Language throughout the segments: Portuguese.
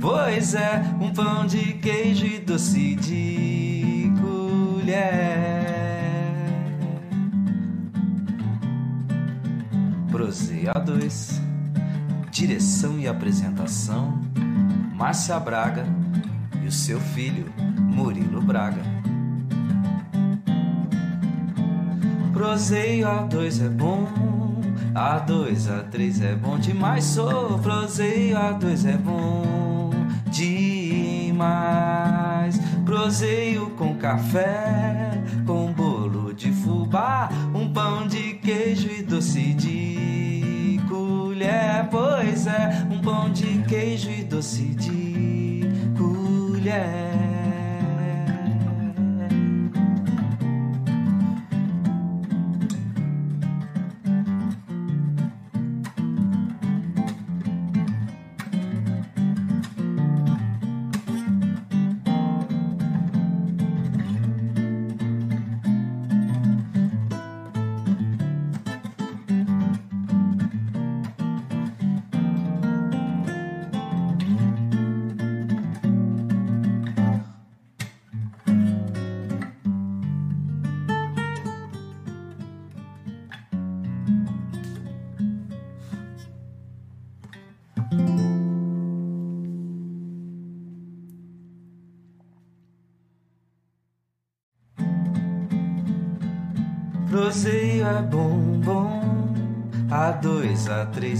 Pois é, um pão de queijo e doce de colher. Proseia 2 Direção e apresentação: Márcia Braga e o seu filho, Murilo Braga. Proseio A2 é bom, A2, A3 é bom demais. Sou proseio A2 é bom demais. Proseio com café, com bolo de fubá, um pão de queijo e doce de colher. Pois é, um pão de queijo e doce de colher.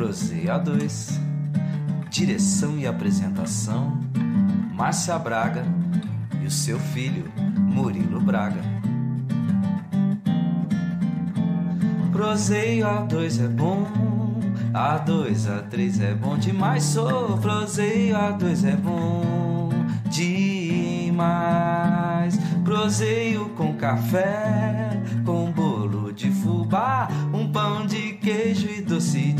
Proseia 2 Direção e apresentação: Márcia Braga e o seu filho, Murilo Braga. Proseio A2 é bom, A2, A3 é bom demais. Sou proseio A2 é bom demais. Proseio com café, com bolo de fubá, um pão de queijo e doce de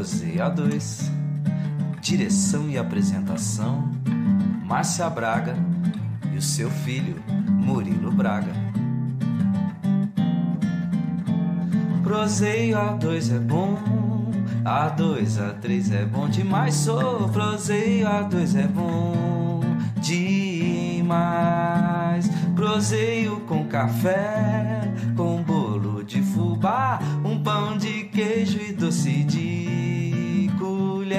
Proseio A2 Direção e apresentação: Márcia Braga e o seu filho, Murilo Braga. Proseio A2 é bom, A2, A3 é bom demais. Sou proseio A2 é bom demais. Proseio com café, com bolo de fubá, um pão de queijo e doce de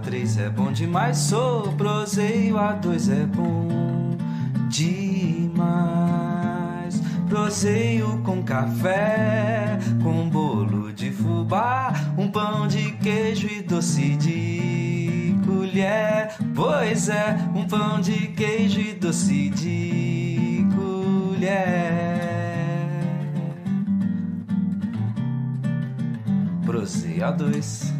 A3 é bom demais. Sou proseio, A2 é bom demais. Proseio com café, com bolo de fubá, um pão de queijo e doce de colher. Pois é, um pão de queijo e doce de colher. Proseio A2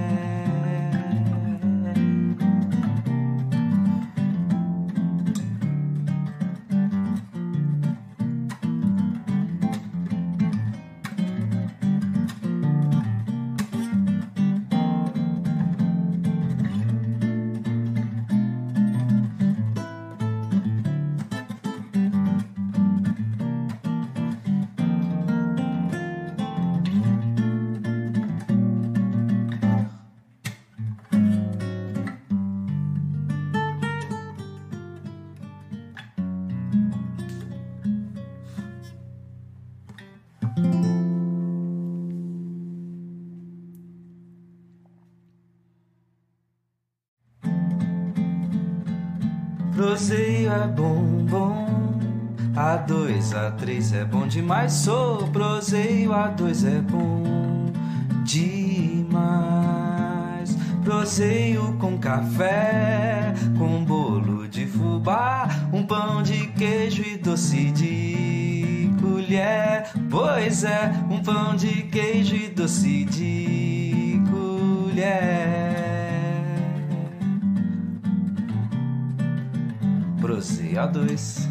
Bom demais. Sou proseio, a dois é bom demais. Proseio com café, com bolo de fubá, um pão de queijo e doce de colher. Pois é, um pão de queijo e doce de colher. Proseia 2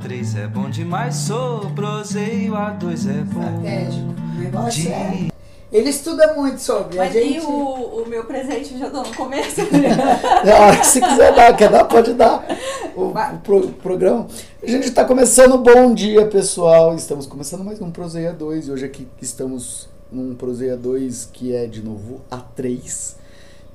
A3 é bom demais. Sou proseio, A2 é bom. Estratégico. O negócio De- é. Ele estuda muito sobre. Mas a gente... e o, o meu presente eu já dou no começo? Hora que você quiser dar, quer dar, pode dar. O, o pro- programa. A gente está começando. Bom dia, pessoal. Estamos começando mais um Proseia 2. E hoje aqui estamos num Proseia 2 que é de novo A3.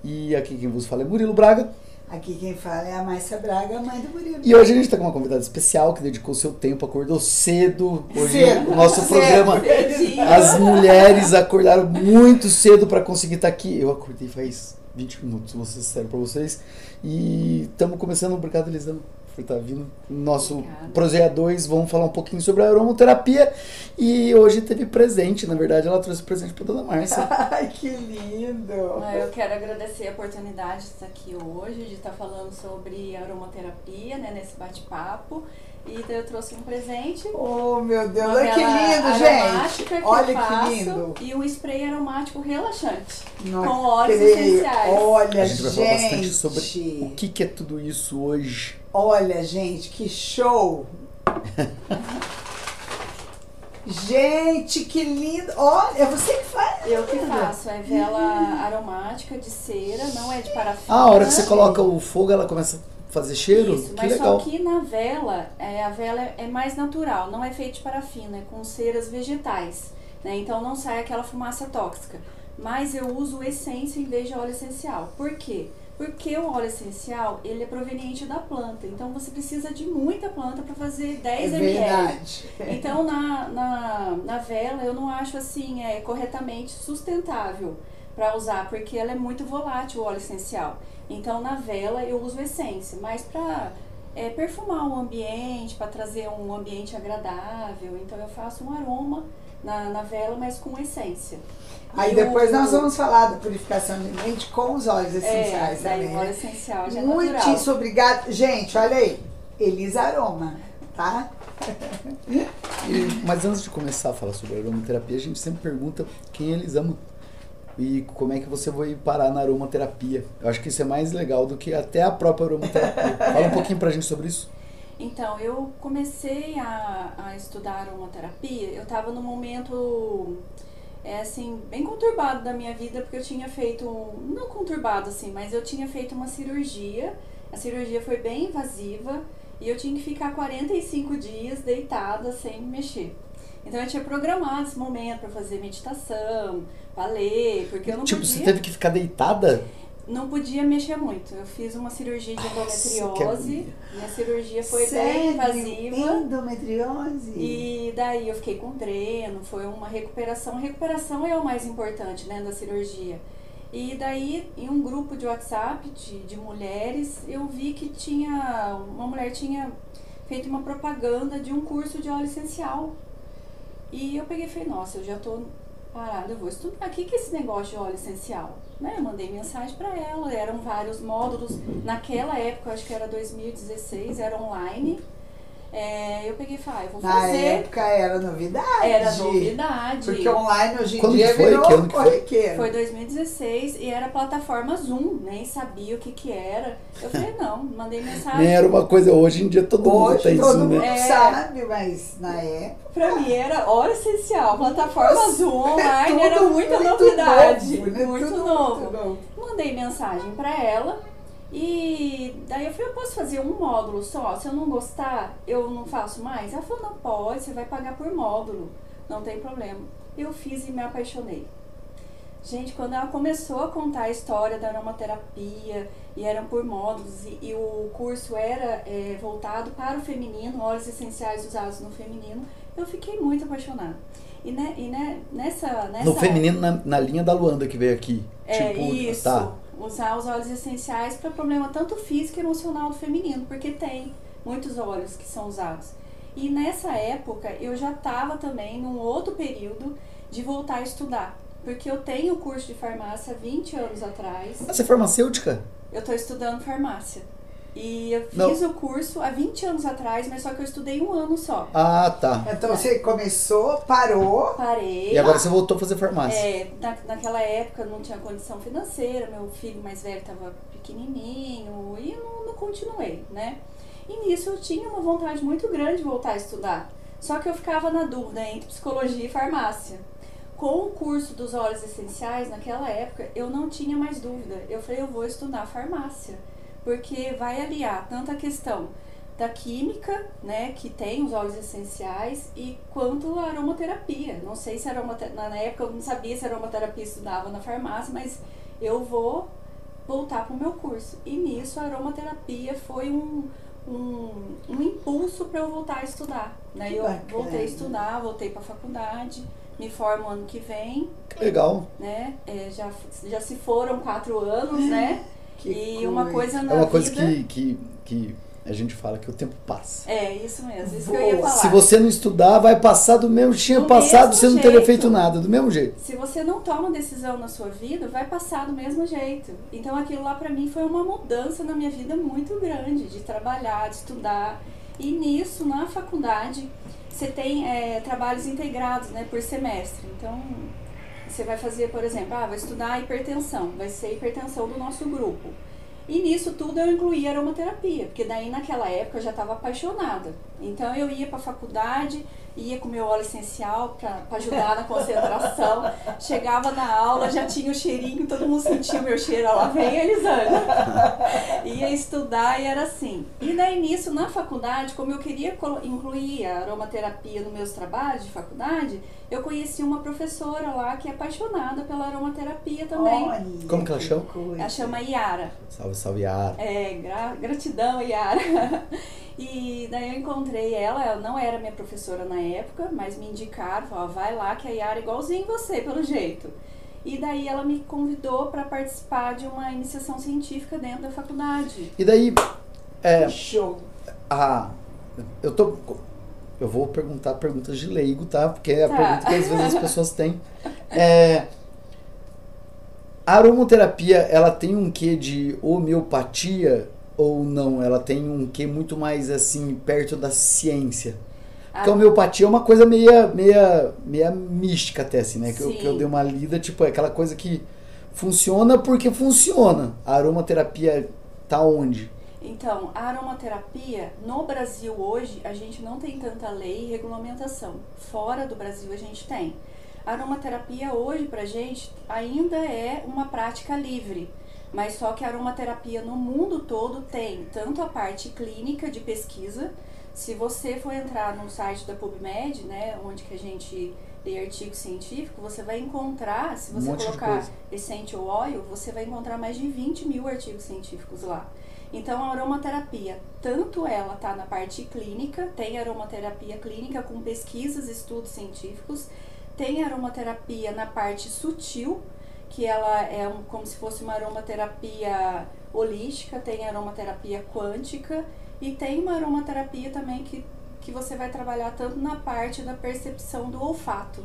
E aqui quem vos fala é Murilo Braga. Aqui quem fala é a Márcia Braga, a mãe do Murilo. E hoje a gente está com uma convidada especial que dedicou seu tempo, acordou cedo. Hoje Cedo, o nosso cedo. programa. Cedinho. As mulheres acordaram muito cedo para conseguir estar aqui. Eu acordei faz 20 minutos, vou ser sincero para vocês. E estamos começando. Obrigado, Elisama, por estar vindo. Nosso Obrigada. Proseia 2, vamos falar um pouquinho sobre a aromaterapia. E hoje teve presente, na verdade, ela trouxe presente para dona Márcia. Ai, que lindo! Ah, Eu quero agradecer a oportunidade de estar aqui hoje, de estar falando sobre aromaterapia, né, nesse bate-papo. E então eu trouxe um presente. Oh, meu Deus, olha que lindo, gente! que Olha que lindo! E um spray aromático relaxante. Não com óleos creio. essenciais. Olha, A gente vai falar bastante gente! sobre o que, que é tudo isso hoje. Olha, gente, que show! gente, que lindo! Olha, é você que faz! Eu que faço, é vela aromática de cera, não é de parafina. Ah, a hora que você coloca o fogo, ela começa fazer cheiro? Isso, que mas legal. só que na vela, é, a vela é mais natural, não é feita de parafina, é com ceras vegetais, né? Então não sai aquela fumaça tóxica. Mas eu uso essência em vez de óleo essencial. Por quê? Porque o óleo essencial, ele é proveniente da planta. Então você precisa de muita planta para fazer 10 É ml. verdade. Então, na, na, na vela, eu não acho assim é, corretamente sustentável para usar, porque ela é muito volátil, o óleo essencial. Então, na vela, eu uso essência, mas para é, perfumar o ambiente, para trazer um ambiente agradável. Então eu faço um aroma na, na vela, mas com essência. Aí E depois o- nós vamos falar da purificação de mente com os óleos é, essenciais daí também. o óleo né? essencial já é. Muitíssimo obrigada. Gente, olha aí. Elisa Aroma, tá? E- mas antes de começar a falar sobre aromaterapia, a gente sempre pergunta quem eles amam e como é que você vai parar na aromaterapia. Eu acho que isso é mais legal do que até a própria aromaterapia. Fala um pouquinho pra gente sobre isso. Então, eu comecei a, a estudar aromaterapia, eu estava num momento, é assim, bem conturbado da minha vida, porque eu tinha feito, não conturbado assim, mas eu tinha feito uma cirurgia, a cirurgia foi bem invasiva, e eu tinha que ficar 45 dias deitada sem mexer. Então eu tinha programado esse momento para fazer meditação, ler, porque eu não tipo, podia você teve que ficar deitada? não podia mexer muito. Eu fiz uma cirurgia de que endometriose. Minha cirurgia foi Sério? bem invasiva. Endometriose? E daí eu fiquei com dreno, foi uma recuperação. Recuperação é o mais importante, né, da cirurgia. E daí, em um grupo de WhatsApp de, de mulheres, eu vi que tinha. Uma mulher tinha feito uma propaganda de um curso de óleo essencial. E eu peguei e falei, nossa, eu já tô parada, eu vou estudar. O que, é esse negócio de óleo essencial? Né? Eu mandei mensagem para ela, eram vários módulos. Naquela época, acho que era 2016, era online. É, eu peguei e falei, ah, vou Na fazer. época era novidade. Era novidade. Porque online hoje em Quando dia foi? virou Que ano que foi? corriqueiro. Foi 2016 e era a plataforma Zoom, nem sabia o que que era. Eu falei, não, mandei mensagem. Nem era uma coisa. Hoje em dia todo mundo Hoje tem todo isso, mundo né? É. sabe, mas na época. Pra mim era hora essencial. Plataforma Zoom online tudo era muita muito novidade. novo, né? Muito Tudo novo. muito novo. Mandei mensagem pra ela e daí eu falei, eu posso fazer um módulo só? Se eu não gostar, eu não faço mais? Ela falou, não pode, você vai pagar por módulo, não tem problema. Eu fiz e me apaixonei. Gente, quando ela começou a contar a história da aromaterapia, e eram por módulos, e, e o curso era é, voltado para o feminino, óleos essenciais usados no feminino, eu fiquei muito apaixonada. E, né, e né, nessa, nessa. No feminino, na, na linha da Luanda que veio aqui. É tipo, isso. tá. Usar os óleos essenciais para problema tanto físico e emocional do feminino, porque tem muitos óleos que são usados. E nessa época eu já estava também num outro período de voltar a estudar. Porque eu tenho curso de farmácia há 20 anos atrás. Ah, Você é farmacêutica? Eu estou estudando farmácia. E eu Não. fiz o curso há 20 anos atrás, mas só que eu estudei um ano só. Ah, tá. Então você começou, parou. Parei. E agora você voltou a fazer farmácia. É, na, naquela época não tinha condição financeira, meu filho mais velho estava pequenininho e não, não continuei, né? E nisso eu tinha uma vontade muito grande de voltar a estudar. Só que eu ficava na dúvida entre psicologia e farmácia. Com o curso dos óleos essenciais, naquela época, eu não tinha mais dúvida. Eu falei, eu vou estudar farmácia, porque vai aliar tanto a questão da química, né, que tem os óleos essenciais, e quanto a aromaterapia. Não sei se aromaterapia, na época eu não sabia se aromaterapia estudava na farmácia, mas eu vou voltar para o meu curso. E nisso a aromaterapia foi um, um, um impulso para eu voltar a estudar. Né? Eu bacana. voltei a estudar, voltei para a faculdade, me formo ano que vem, Que legal. né? É, já, já se foram quatro anos, né? Que e uma coisa na É uma coisa vida... que, que, que a gente fala que o tempo passa. É, isso mesmo, isso que eu ia falar. Se você não estudar, vai passar do mesmo. Tinha Do passado, mesmo você não teria jeito. feito nada, do mesmo jeito. Se você não toma decisão na sua vida, vai passar do mesmo jeito. Então aquilo lá pra mim foi uma mudança na minha vida muito grande, de trabalhar, de estudar. E nisso, na faculdade, você tem é, trabalhos integrados, né, por semestre. Então, você vai fazer, por exemplo, ah, vou estudar hipertensão, vai ser hipertensão do nosso grupo. E nisso tudo eu incluía aromaterapia, porque daí naquela época eu já estava apaixonada. Então eu ia para a faculdade, ia com meu óleo essencial para ajudar na concentração. Chegava na aula, já tinha o cheirinho, todo mundo sentia o meu cheiro, lá vem a Elisângela. ia estudar e era assim. E daí nisso, na faculdade, como eu queria incluir a aromaterapia nos meus trabalhos de faculdade, eu conheci uma professora lá que é apaixonada pela aromaterapia também. Olha, Como que ela chama? Ela chama Yara. Salve, salve, Yara. É, gra- gratidão, Yara. E daí eu encontrei ela, ela não era minha professora na época, mas me indicaram, falaram, vai lá que a Yara é igualzinho você, pelo jeito. E daí ela me convidou para participar de uma iniciação científica dentro da faculdade. E daí, é, Show. a. Eu tô. Eu vou perguntar perguntas de leigo, tá? Porque é a Tá. pergunta que às vezes as pessoas têm. É, a aromaterapia, ela tem um quê de homeopatia ou não? Ela tem um quê muito mais assim, perto da ciência? Porque a homeopatia é uma coisa meia, meia, meia mística até, assim, né? Que eu, que eu dei uma lida, tipo, é aquela coisa que funciona porque funciona. A aromaterapia tá onde? Então, a aromaterapia, no Brasil hoje, a gente não tem tanta lei e regulamentação. Fora do Brasil a gente tem. A aromaterapia hoje pra gente ainda é uma prática livre. Mas só que a aromaterapia no mundo todo tem tanto a parte clínica de pesquisa. Se você for entrar no site da PubMed, né, onde que a gente lê artigo científico, você vai encontrar, se Um você de colocar essential oil, você vai encontrar mais de 20 mil artigos científicos lá. Então, a aromaterapia, tanto ela está na parte clínica, tem aromaterapia clínica com pesquisas, estudos científicos, tem aromaterapia na parte sutil, que ela é um- como se fosse uma aromaterapia holística, tem aromaterapia quântica e tem uma aromaterapia também que, que você vai trabalhar tanto na parte da percepção do olfato,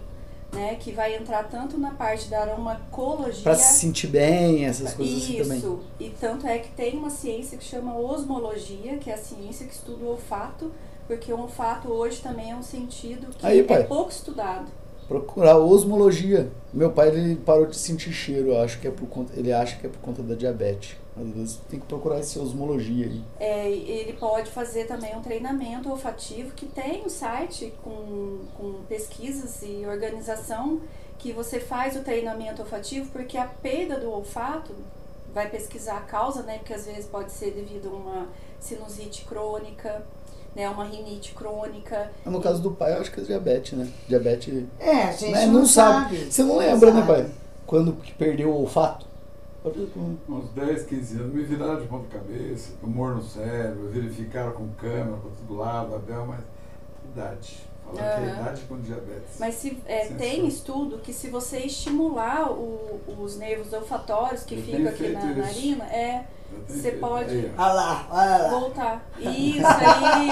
né? Que vai entrar tanto na parte da aromacologia. Pra se sentir bem, essas coisas assim também. Isso, e tanto é que tem uma ciência que chama osmologia, que é a ciência que estuda o olfato, porque o olfato hoje também é um sentido que Aí, é pouco estudado. Procurar osmologia. Meu pai ele parou de sentir cheiro, eu acho que é por conta, ele acha que é por conta da diabetes. Às vezes tem que procurar esse osmologia aí. É, ele pode fazer também um treinamento olfativo, que tem um site com, com pesquisas e organização que você faz o treinamento olfativo, porque a perda do olfato vai pesquisar a causa, né? Porque às vezes pode ser devido a uma sinusite crônica, né? Uma rinite crônica. No caso do pai, eu acho que é diabetes, né? Diabetes. É, a gente Né? não, Não sabe. sabe. Você não lembra, né, sabe. pai? Quando que perdeu o olfato? Uns 10, 15 anos, me viraram de ponta cabeça, tumor no cérebro, verificaram com câmera para todo lado, a Bel, mas idade. Falaram que é idade com diabetes. Mas se, é, tem estudo que se você estimular o- os nervos olfatórios que ficam aqui na isso. narina, é você pode- Aí, ó. Olha lá, olha lá. voltar. Isso aí!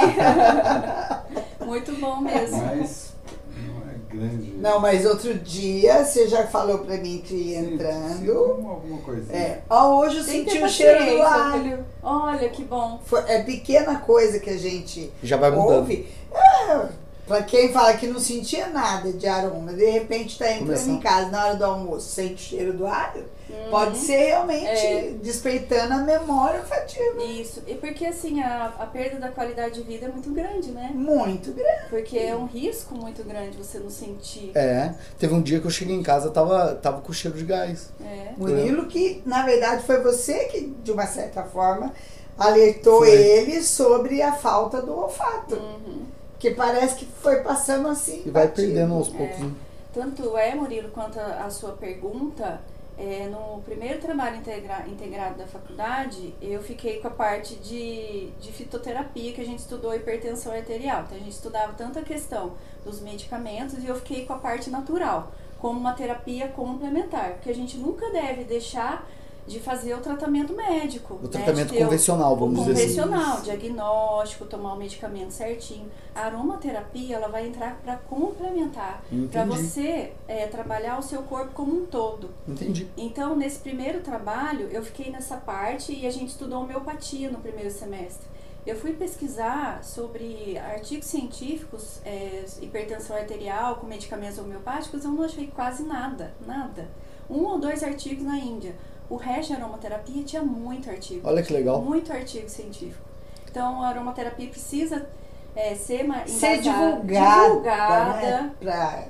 Muito bom mesmo. Mas não é grande. Não, mas outro dia você já falou pra mim que Sim, entrando. alguma, coisinha. É, ó, hoje eu Tem senti o cheiro do alho. Olha que bom. Foi- é pequena coisa que a gente Já vai mudando. ouve. É, pra quem fala que não sentia nada de aroma, de repente tá entrando Começar. em casa na hora do almoço, sente o cheiro do alho, Uhum. pode ser realmente É. despeitando a memória olfativa. Isso. E porque assim, a, a perda da qualidade de vida é muito grande, né? Muito grande. Porque é um risco muito grande você não sentir. É. Teve um dia que eu cheguei em casa, tava, tava com cheiro de gás. É. Murilo, que na verdade foi você que, de uma certa forma, alertou Foi. ele sobre a falta do olfato. Uhum. Que parece que foi passando assim. E vai batido. perdendo aos poucos. né? Tanto é, Murilo, quanto a, a sua pergunta, é, no primeiro trabalho integra- integrado da faculdade, eu fiquei com a parte de, de fitoterapia, que a gente estudou hipertensão arterial. Então, a gente estudava tanto a questão dos medicamentos e eu fiquei com a parte natural, como uma terapia complementar, porque a gente nunca deve deixar de fazer o tratamento médico. O né, tratamento convencional, vamos dizer assim. convencional, diagnóstico, tomar o medicamento certinho. A aromaterapia, ela vai entrar para complementar, para você é, trabalhar o seu corpo como um todo. Entendi. Então, nesse primeiro trabalho, eu fiquei nessa parte e a gente estudou homeopatia no primeiro semestre. Eu fui pesquisar sobre artigos científicos, é, hipertensão arterial com medicamentos homeopáticos, eu não achei quase nada, nada. Um ou dois artigos na Índia. O resto de aromaterapia tinha muito artigo. Olha que legal. Muito artigo científico. Então, a aromaterapia precisa é, ser, Ser divulgada. divulgada, Né? Pra,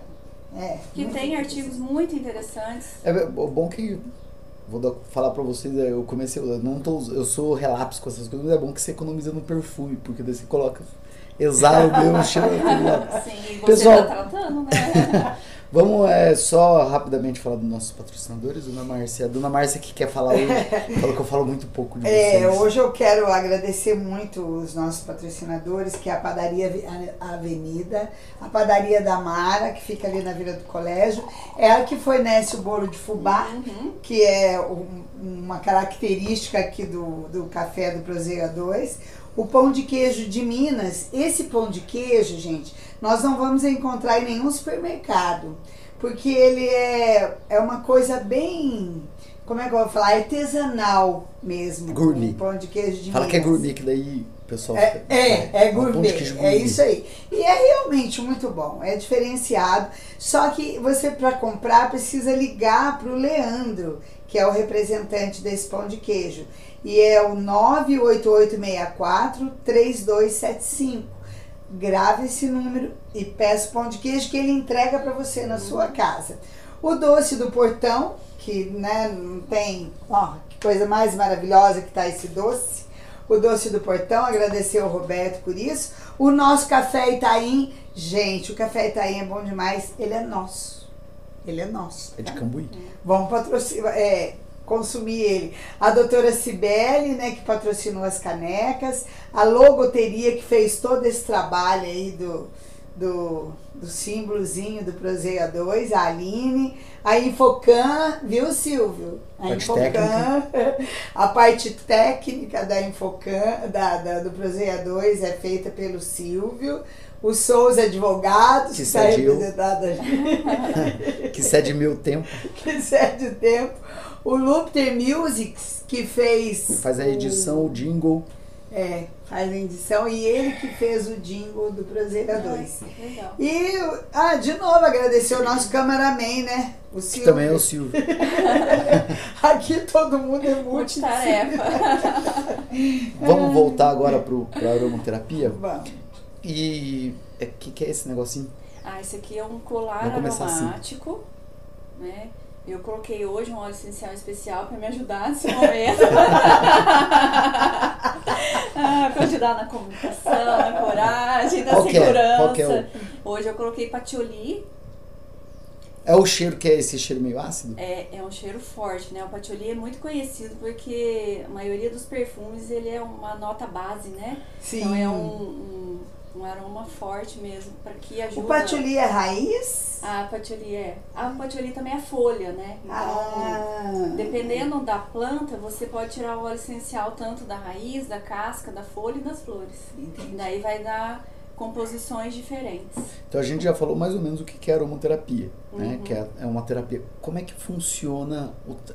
é, que tem artigos muito interessantes. É bom que. Vou dar- falar pra vocês, é, eu comecei. Eu, não tô, eu sou relapso com essas coisas, mas é bom que você economiza no perfume, porque daí você coloca. Exala o meu cheiro. Sim, você Pessoal- tá tratando, né? Vamos é, só rapidamente falar dos nossos patrocinadores. Dona Márcia. A Dona Márcia que quer falar hoje. falou que eu falo muito pouco de É, vocês. hoje eu quero agradecer muito os nossos patrocinadores, que é a Padaria Avenida, a Padaria da Mara, que fica ali na Vila do Colégio, ela que fornece o bolo de fubá, Uhum. que é um- uma característica aqui do, do café do Prozeia 2. O pão de queijo de Minas, esse pão de queijo, gente, nós não vamos encontrar em nenhum supermercado, porque ele é, é uma coisa bem, como é que eu vou falar, artesanal mesmo. Gourmet. O pão de queijo de Fala Minas. que é gourmet, que daí o pessoal É, fica- é, é um pão de gourmet, é gourmet. isso aí. E é realmente muito bom, é diferenciado. Só que você, para comprar, precisa ligar para o Leandro, que é o representante desse pão de queijo. E é o 98864-3275. Grave esse número e peça o pão de queijo que ele entrega para você na sua casa. O doce do portão, que né, não tem. Ó, que coisa mais maravilhosa que tá esse doce o doce do portão, agradecer ao Roberto por isso. O nosso café Itaim, gente, o café Itaim é bom demais, ele é nosso. Ele é nosso. É de tá? Cambuí. Vamos patrocinar, é, consumir ele. A doutora Cibele, né, que patrocinou as canecas, a logoteria que fez todo esse trabalho aí do, do, do símbolozinho do Prozeia 2, a Aline, a Infocan, viu Silvio? A Parte Infocan, a parte técnica da Infocan, da, da, do Prozeia 2 é feita pelo Silvio. O Souza Advogados, Que está representado Que cede meu tempo. que cede o tempo. O Lupter Musics, que fez. Faz a edição, o jingle. É, faz a edição e ele que fez o jingle do Prazeira 2. Legal. E, ah, de novo, agradecer o nosso cameraman, né? O Que Silvio. também é o Silvio. Aqui todo mundo é multi Multitarefa. Vamos voltar agora pro, pra aromaterapia. Vamos. E o é, que, que é esse negocinho? Ah, esse aqui é um colar assim. aromático, né? Eu coloquei hoje um óleo essencial especial para me ajudar nesse momento. ah, para ajudar na comunicação, na coragem, na Qual que é? segurança. Qual que é Hoje eu coloquei patchouli, É o cheiro que é esse cheiro meio ácido? é, é um cheiro forte, né? O patchouli é muito conhecido porque a maioria dos perfumes ele é uma nota base, né? Sim. Então é um, um, um aroma forte mesmo, para que ajuda... O patchouli é raiz? A patchouli é. A patchouli também é folha, né? Então, Ah. dependendo da planta, você pode tirar o óleo essencial tanto da raiz, da casca, da folha e das flores. Entendi. Daí vai dar composições diferentes. Então a gente já falou mais ou menos o que é aromaterapia, né? Uhum. Que é, é uma terapia. Como é que funciona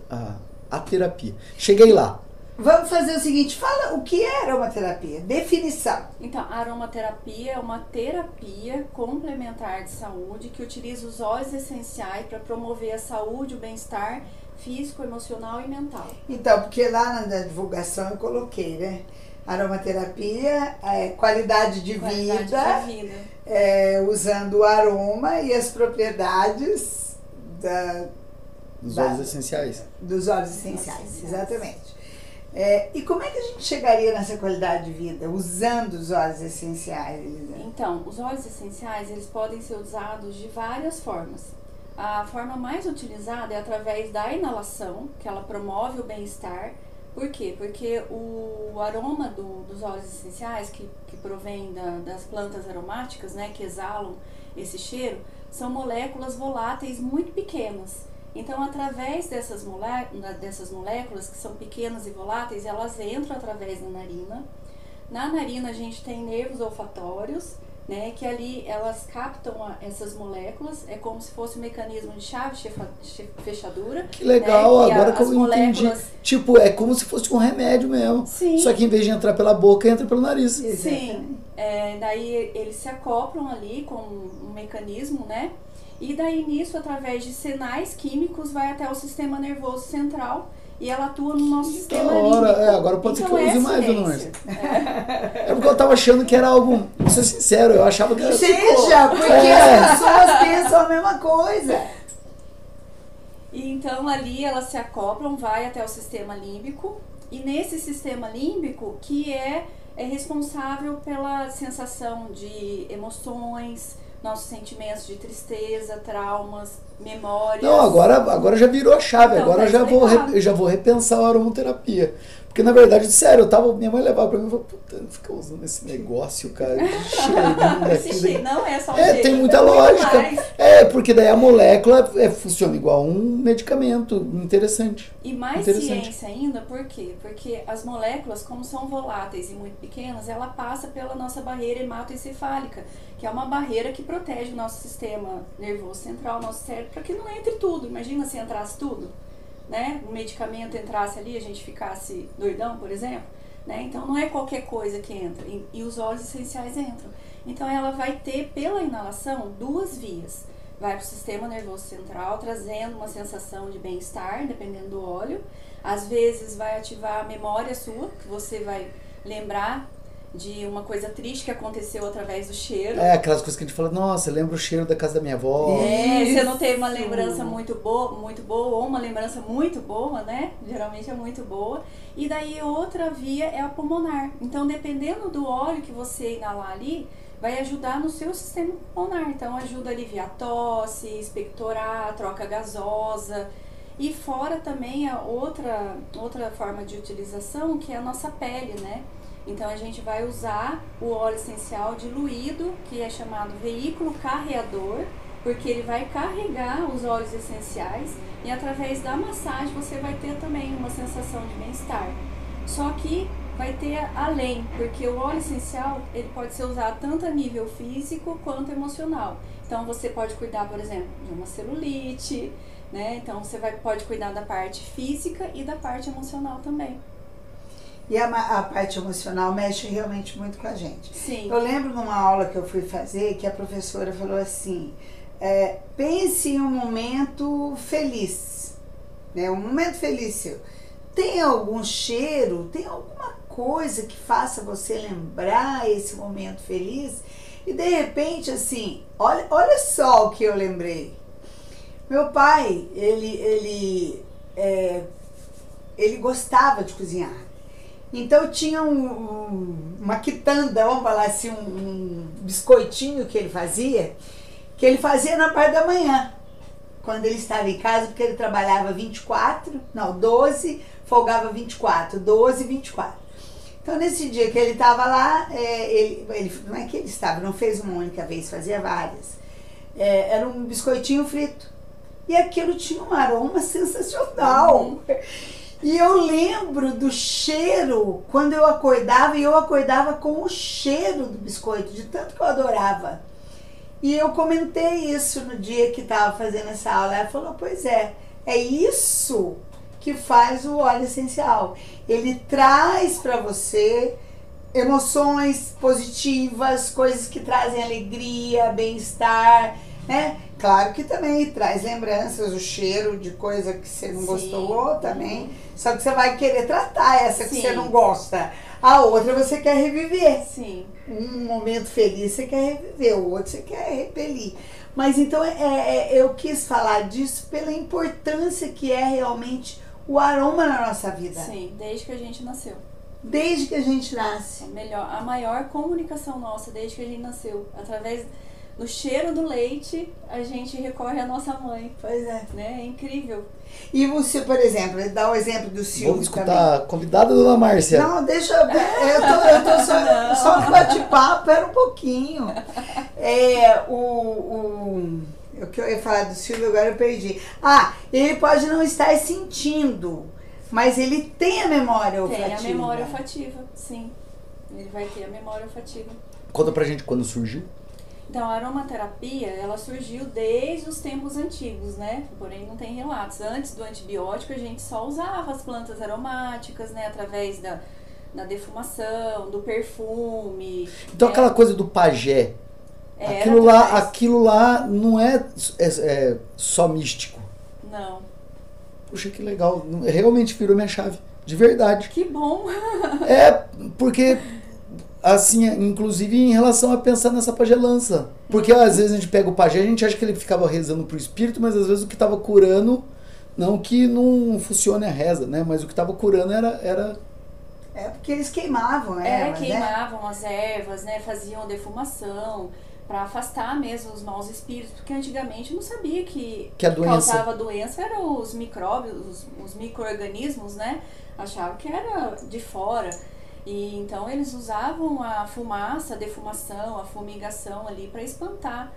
a, a terapia? Cheguei lá. Vamos fazer o seguinte, fala o que é aromaterapia. Definição. Então, a aromaterapia é uma terapia complementar de saúde que utiliza os óleos essenciais para promover a saúde, o bem-estar físico, emocional e mental. Então, porque lá na divulgação eu coloquei, né? Aromaterapia é qualidade de Qualidade vida, de vida. é, usando o aroma e as propriedades da, Os Vai. óleos essenciais. dos óleos essenciais. essenciais. Exatamente. É, e como é que a gente chegaria nessa qualidade de vida usando os óleos essenciais, Elisane? Então, os óleos essenciais, eles podem ser usados de várias formas. A forma mais utilizada é através da inalação, que ela promove o bem-estar. Por quê? Porque o aroma do- dos óleos essenciais, que, que provém da- das plantas aromáticas, né, que exalam esse cheiro, são moléculas voláteis muito pequenas. Então, através dessas, dessas moléculas, que são pequenas e voláteis, elas entram através da narina. Na narina, a gente tem nervos olfatórios, né, que ali elas captam a- essas moléculas, é como se fosse um mecanismo de chave chefa- che- fechadura. Que legal, né, que agora a- que eu as entendi. moléculas- Tipo, é como se fosse um remédio mesmo. Sim. Só que em vez de entrar pela boca, entra pelo nariz. Sim, é, daí eles se acoplam ali com um mecanismo, né? E daí nisso, através de sinais químicos, vai até o sistema nervoso central e ela atua no nosso Que sistema hora, límbico. é, agora pode ser que eu Então, use é mais, dona ciência. É. É porque eu tava achando que era algo. Vou ser sincero, eu achava que era. Seja, porque É. as pessoas pensam a mesma coisa. E então ali elas se acoplam, vai até o sistema límbico e nesse sistema límbico que é, é responsável pela sensação de emoções, nossos sentimentos de tristeza, traumas, memórias. Não, agora, agora já virou a chave. Então, agora tá eu já vou, re- já vou repensar a aromaterapia. Porque na verdade, sério, eu tava. Minha mãe levava pra mim e falou, puta, não fica usando esse negócio, cara, de cheirinho não é só um É, tem muita é muito lógica. mais. É, É, porque daí a molécula é, funciona igual um medicamento. Interessante. E mais Interessante. ciência ainda, por quê? Porque as moléculas, como são voláteis e muito pequenas, ela passa pela nossa barreira hematoencefálica, que é uma barreira que protege o nosso sistema nervoso central, nosso cérebro, para que não entre tudo. Imagina se entrasse tudo, né? Um medicamento entrasse ali, a gente ficasse doidão, por exemplo. Né? Então não é qualquer coisa que entra. E, e os óleos essenciais entram. Então ela vai ter, pela inalação, duas vias. Vai para o sistema nervoso central, trazendo uma sensação de bem-estar, dependendo do óleo. Às vezes vai ativar a memória sua, que você vai lembrar de uma coisa triste que aconteceu através do cheiro. É, aquelas coisas que a gente fala, nossa, lembra o cheiro da casa da minha avó. É, você não teve uma Isso. lembrança muito boa, muito boa, ou uma lembrança muito boa, né? Geralmente é muito boa. E daí outra via é a pulmonar. Então, dependendo do óleo que você inalar ali, vai ajudar no seu sistema pulmonar. Então, ajuda a aliviar tosse, expectorar, troca gasosa. E fora também a outra, outra forma de utilização, que é a nossa pele, né? Então a gente vai usar o óleo essencial diluído, que é chamado veículo carreador, porque ele vai carregar os óleos essenciais e através da massagem você vai ter também uma sensação de bem-estar. Só que vai ter além, porque o óleo essencial ele pode ser usado tanto a nível físico quanto emocional. Então você pode cuidar, por exemplo, de uma celulite, né? Então você vai, pode cuidar da parte física e da parte emocional também. E a, a parte emocional mexe realmente muito com a gente. Sim. Eu lembro numa aula que eu fui fazer que a professora falou assim: é, pense em um momento feliz, né? Um momento feliz seu. Tem algum cheiro, tem alguma coisa que faça você lembrar esse momento feliz? E de repente, assim, olha, olha só o que eu lembrei. Meu pai, ele, ele, é, ele gostava de cozinhar. Então tinha um, um- uma quitanda, vamos falar assim, um, um biscoitinho que ele fazia, que ele fazia na parte da manhã, quando ele estava em casa, porque ele trabalhava 24, não, 12, folgava 24, 12 e 24. Então nesse dia que ele estava lá, é, ele, ele, não é que ele estava, não fez uma única vez, fazia várias. É, era um biscoitinho frito. E aquilo tinha um aroma sensacional. E eu lembro do cheiro quando eu acordava e eu acordava com o cheiro do biscoito, de tanto que eu adorava. E eu comentei isso no dia que estava fazendo essa aula. Ela falou: Pois é, é isso que faz o óleo essencial. Ele traz para você emoções positivas, coisas que trazem alegria, bem-estar, né? Claro que também traz lembranças, o cheiro de coisa que você não Sim. gostou também. Só que você vai querer tratar essa que Sim. você não gosta. A outra você quer reviver. Sim. Um momento feliz você quer reviver, o outro você quer repelir. Mas então é, é- eu quis falar disso pela importância que é realmente o aroma na nossa vida. Sim, desde que a gente nasceu. Desde que a gente nasce. A melhor, a maior comunicação nossa desde que a gente nasceu, através do cheiro do leite, a gente recorre à nossa mãe, Pois é. né? É incrível. E você, por exemplo, dá o exemplo do Silvio Vamos também. escutar a convidada Dona Márcia. Não, deixa eu. Eu tô, eu tô só, só no bate-papo, pera um pouquinho. É, o, o, o que eu ia falar do Silvio, agora eu perdi. Ah, ele pode não estar sentindo, mas ele tem a memória olfativa. Tem a memória olfativa, sim. Ele vai ter a memória olfativa. Conta pra gente quando surgiu. Então, a aromaterapia, ela surgiu desde os tempos antigos, né? Porém, não tem relatos. Antes do antibiótico, a gente só usava as plantas aromáticas, né? Através da, da defumação, do perfume. Então né? aquela coisa do pajé, Era aquilo lá, através- aquilo lá não é, é- é só místico. Não. Puxa, que legal. Realmente virou minha chave. De verdade. Que bom! É, porque, assim, inclusive em relação a pensar nessa pagelança. Porque às vezes a gente pega o pajé, a gente acha que ele ficava rezando pro espírito, mas às vezes o que estava curando, não que não funcione a reza, né? Mas o que estava curando era, era É porque eles queimavam É, elas, né? queimavam as ervas, né? Faziam defumação para afastar mesmo os maus espíritos, porque antigamente não sabia que, Que a doença- causava doença eram os micróbios, os, os micro-organismos, né? Achavam que era de fora. E então eles usavam a fumaça, a defumação, a fumigação ali para espantar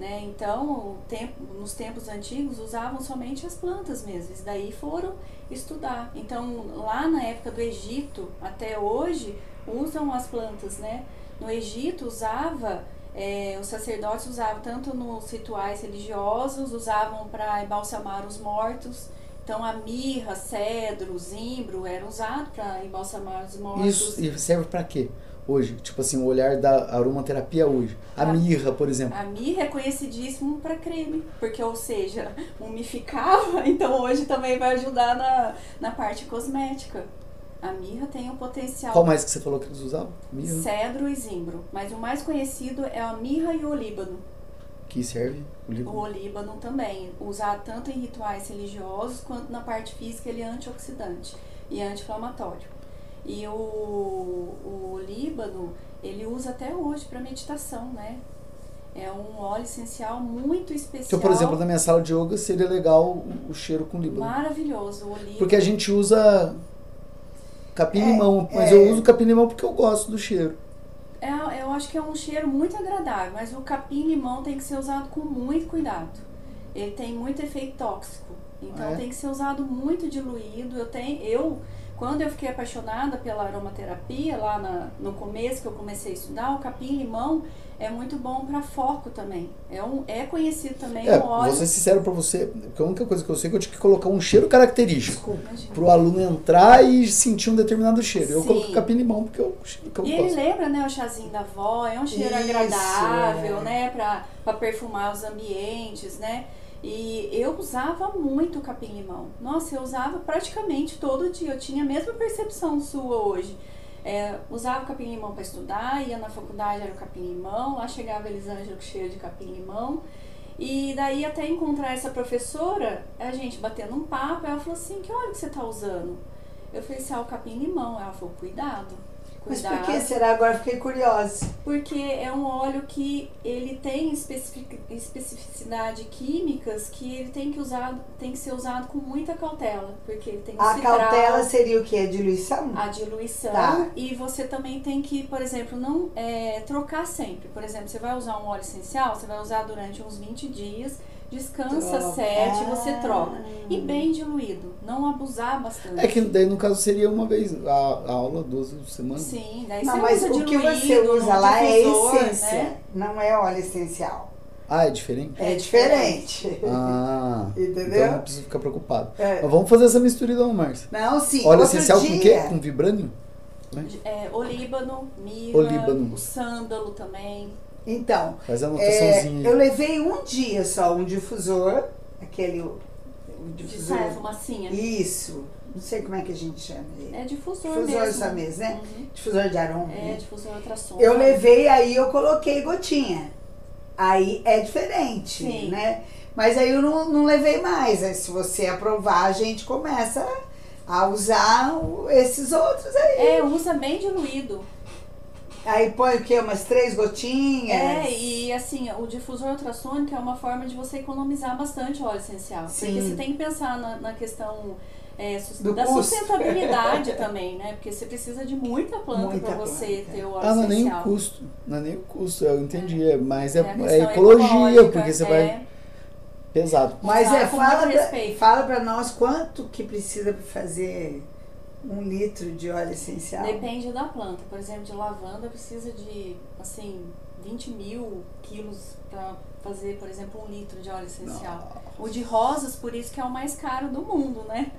Né? Então, tempo, nos tempos antigos usavam somente as plantas mesmo. E daí foram estudar. Então, lá na época do Egito, até hoje, usam as plantas, né? No Egito usava, é, os sacerdotes usavam tanto nos rituais religiosos, usavam para embalsamar os mortos. Então a mirra, cedro, zimbro era usado para embalsamar os mortos. Isso e serve para quê? Hoje, tipo assim, o olhar da aromaterapia hoje. A, a mirra, por exemplo. A mirra é conhecidíssimo para creme, porque, ou seja, mumificava, então hoje também vai ajudar na, na parte cosmética. A mirra tem um potencial. Qual mais que você falou que eles usavam? Mirra. Cedro e zimbro. Mas o mais conhecido é a mirra e o olíbano. Que serve o líbano? O olíbano também. Usado tanto em rituais religiosos quanto na parte física, ele é antioxidante e anti-inflamatório. E o, o líbano, ele usa até hoje para meditação, né? É um óleo essencial muito especial. Então, por exemplo, na minha sala de yoga seria legal o, o cheiro com líbano. Maravilhoso, o líbano. Porque a gente usa capim-limão, é, mas é... eu uso capim-limão porque eu gosto do cheiro. É, eu acho que é um cheiro muito agradável, mas o capim-limão tem que ser usado com muito cuidado. Ele tem muito efeito tóxico, então é? tem que ser usado muito diluído. Eu tenho, eu quando eu fiquei apaixonada pela aromaterapia, lá na, no começo que eu comecei a estudar, o capim-limão é muito bom para foco também. É, um, é conhecido também é, um óleo. Vou ser sincero para você, porque a única coisa que eu sei é que eu tinha que colocar um cheiro característico para o aluno entrar e sentir um determinado cheiro. Sim. Eu coloco capim-limão porque cheiro que eu E gosto. ele lembra, né, o chazinho da avó, é um cheiro Isso, agradável, é. né, para perfumar os ambientes, né? E eu usava muito capim-limão. Nossa, eu usava praticamente todo dia. Eu tinha a mesma percepção sua hoje. É, usava capim-limão para estudar, ia na faculdade, era o capim-limão. Lá chegava Elisângela cheiro de capim-limão. E daí até encontrar essa professora, a gente batendo um papo, ela falou assim, que óleo que você está usando? Eu falei assim, ah, o capim-limão. Ela falou, cuidado mas por que será? Agora fiquei curiosa. Porque é um óleo que ele tem especificidade químicas que ele tem que usar, tem que ser usado com muita cautela, porque ele tem A citral, cautela seria o que? A diluição? A diluição. Tá. E você também tem que, por exemplo, não é, trocar sempre. Por exemplo, você vai usar um óleo essencial, você vai usar durante uns 20 dias descansa troca. sete, você troca. E bem diluído, não abusar bastante. É que daí no caso seria uma vez a, a aula, duas semanas. Sim, daí não, você mas usa o que você usa lá é essência, né? não é óleo essencial. Ah, é diferente? É diferente. Ah, entendeu? Então não preciso ficar preocupado. É. Mas vamos fazer essa mistura então, Márcia. Não, sim. Óleo essencial dia... com o quê? Com vibrânio? É, olíbano, mirra, o sândalo também. Então, Faz a é, eu levei um dia só um difusor, aquele o difusor. De saia, fumacinha. Isso. Não sei como é que a gente chama ele. É difusor, difusor mesmo. Difusor mesmo, né? Uhum. Difusor de aroma. É, né? difusor ultrassom. Eu levei, aí eu coloquei gotinha. Aí é diferente, Sim. né? Mas aí eu não, não levei mais. Aí se você aprovar, a gente começa a usar esses outros aí. É, usa bem diluído. Aí põe o quê? Umas três gotinhas? É, e assim, o difusor ultrassônico é uma forma de você economizar bastante óleo essencial. Sim. Porque você tem que pensar na, na questão é, da custo. sustentabilidade também, né? Porque você precisa de muita planta para você ter o óleo ah, não é nem o custo. Não é nem o custo, eu entendi. É, mas é, é, é ecologia, porque você vai é. pesado. Mas é, fala pra, fala pra nós quanto que precisa fazer um litro de óleo essencial? Depende da planta. Por exemplo, de lavanda precisa de, assim, 20 mil quilos para fazer, por exemplo, um litro de óleo essencial. Nossa. O de rosas, por isso que é o mais caro do mundo, né?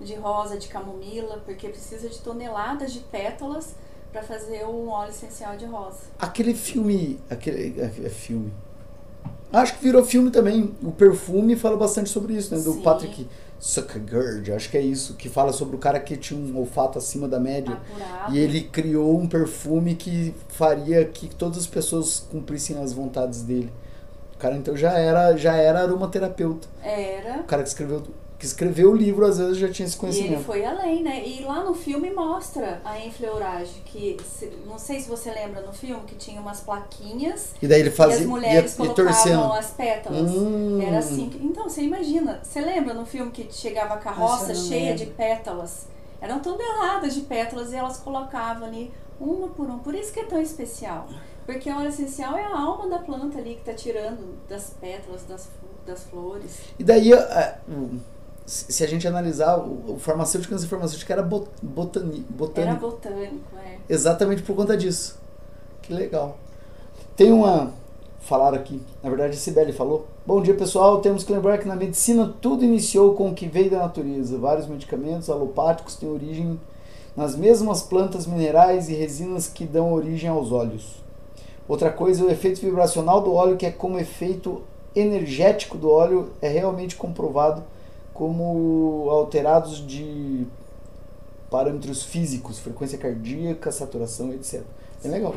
O de rosa, de camomila, porque precisa de toneladas de pétalas para fazer um óleo essencial de rosa. Aquele filme, aquele é, é filme. Acho que virou filme também. O perfume fala bastante sobre isso, né? Do Sim. Patrick Zuckerberg, acho que é isso, que fala sobre o cara que tinha um olfato acima da média. Apurado. E ele criou um perfume que faria que todas as pessoas cumprissem as vontades dele. O cara então já era, já era aromaterapeuta. Era. O cara que escreveu que escreveu o livro, às vezes já tinha esse conhecimento. E ele foi além, né? E lá no filme mostra a enfleuragem, que se, não sei se você lembra no filme que tinha umas plaquinhas e daí ele fazia e as mulheres colocavam torcendo. as pétalas. Hum. Era assim. Que, então, você imagina, você lembra no filme que chegava a carroça cheia de pétalas? Eram toneladas de pétalas e elas colocavam ali uma por uma. Por isso que é tão especial. Porque o essencial é a alma da planta ali que está tirando das pétalas, das, das flores. E daí, é, o- se a gente analisar, o, o farmacêutico antes farmacêutico era bot, botani, Era botânico. botânico, é. Exatamente por conta disso. Que legal. Tem uma. Falaram aqui, na verdade a Sibeli falou. Bom dia pessoal, temos que lembrar que na medicina tudo iniciou com o que veio da natureza. Vários medicamentos alopáticos têm origem nas mesmas plantas minerais e resinas que dão origem aos óleos. Outra coisa é o efeito vibracional do óleo, que é como efeito energético do óleo é realmente comprovado como alterados de parâmetros físicos, frequência cardíaca, saturação, etc. É legal.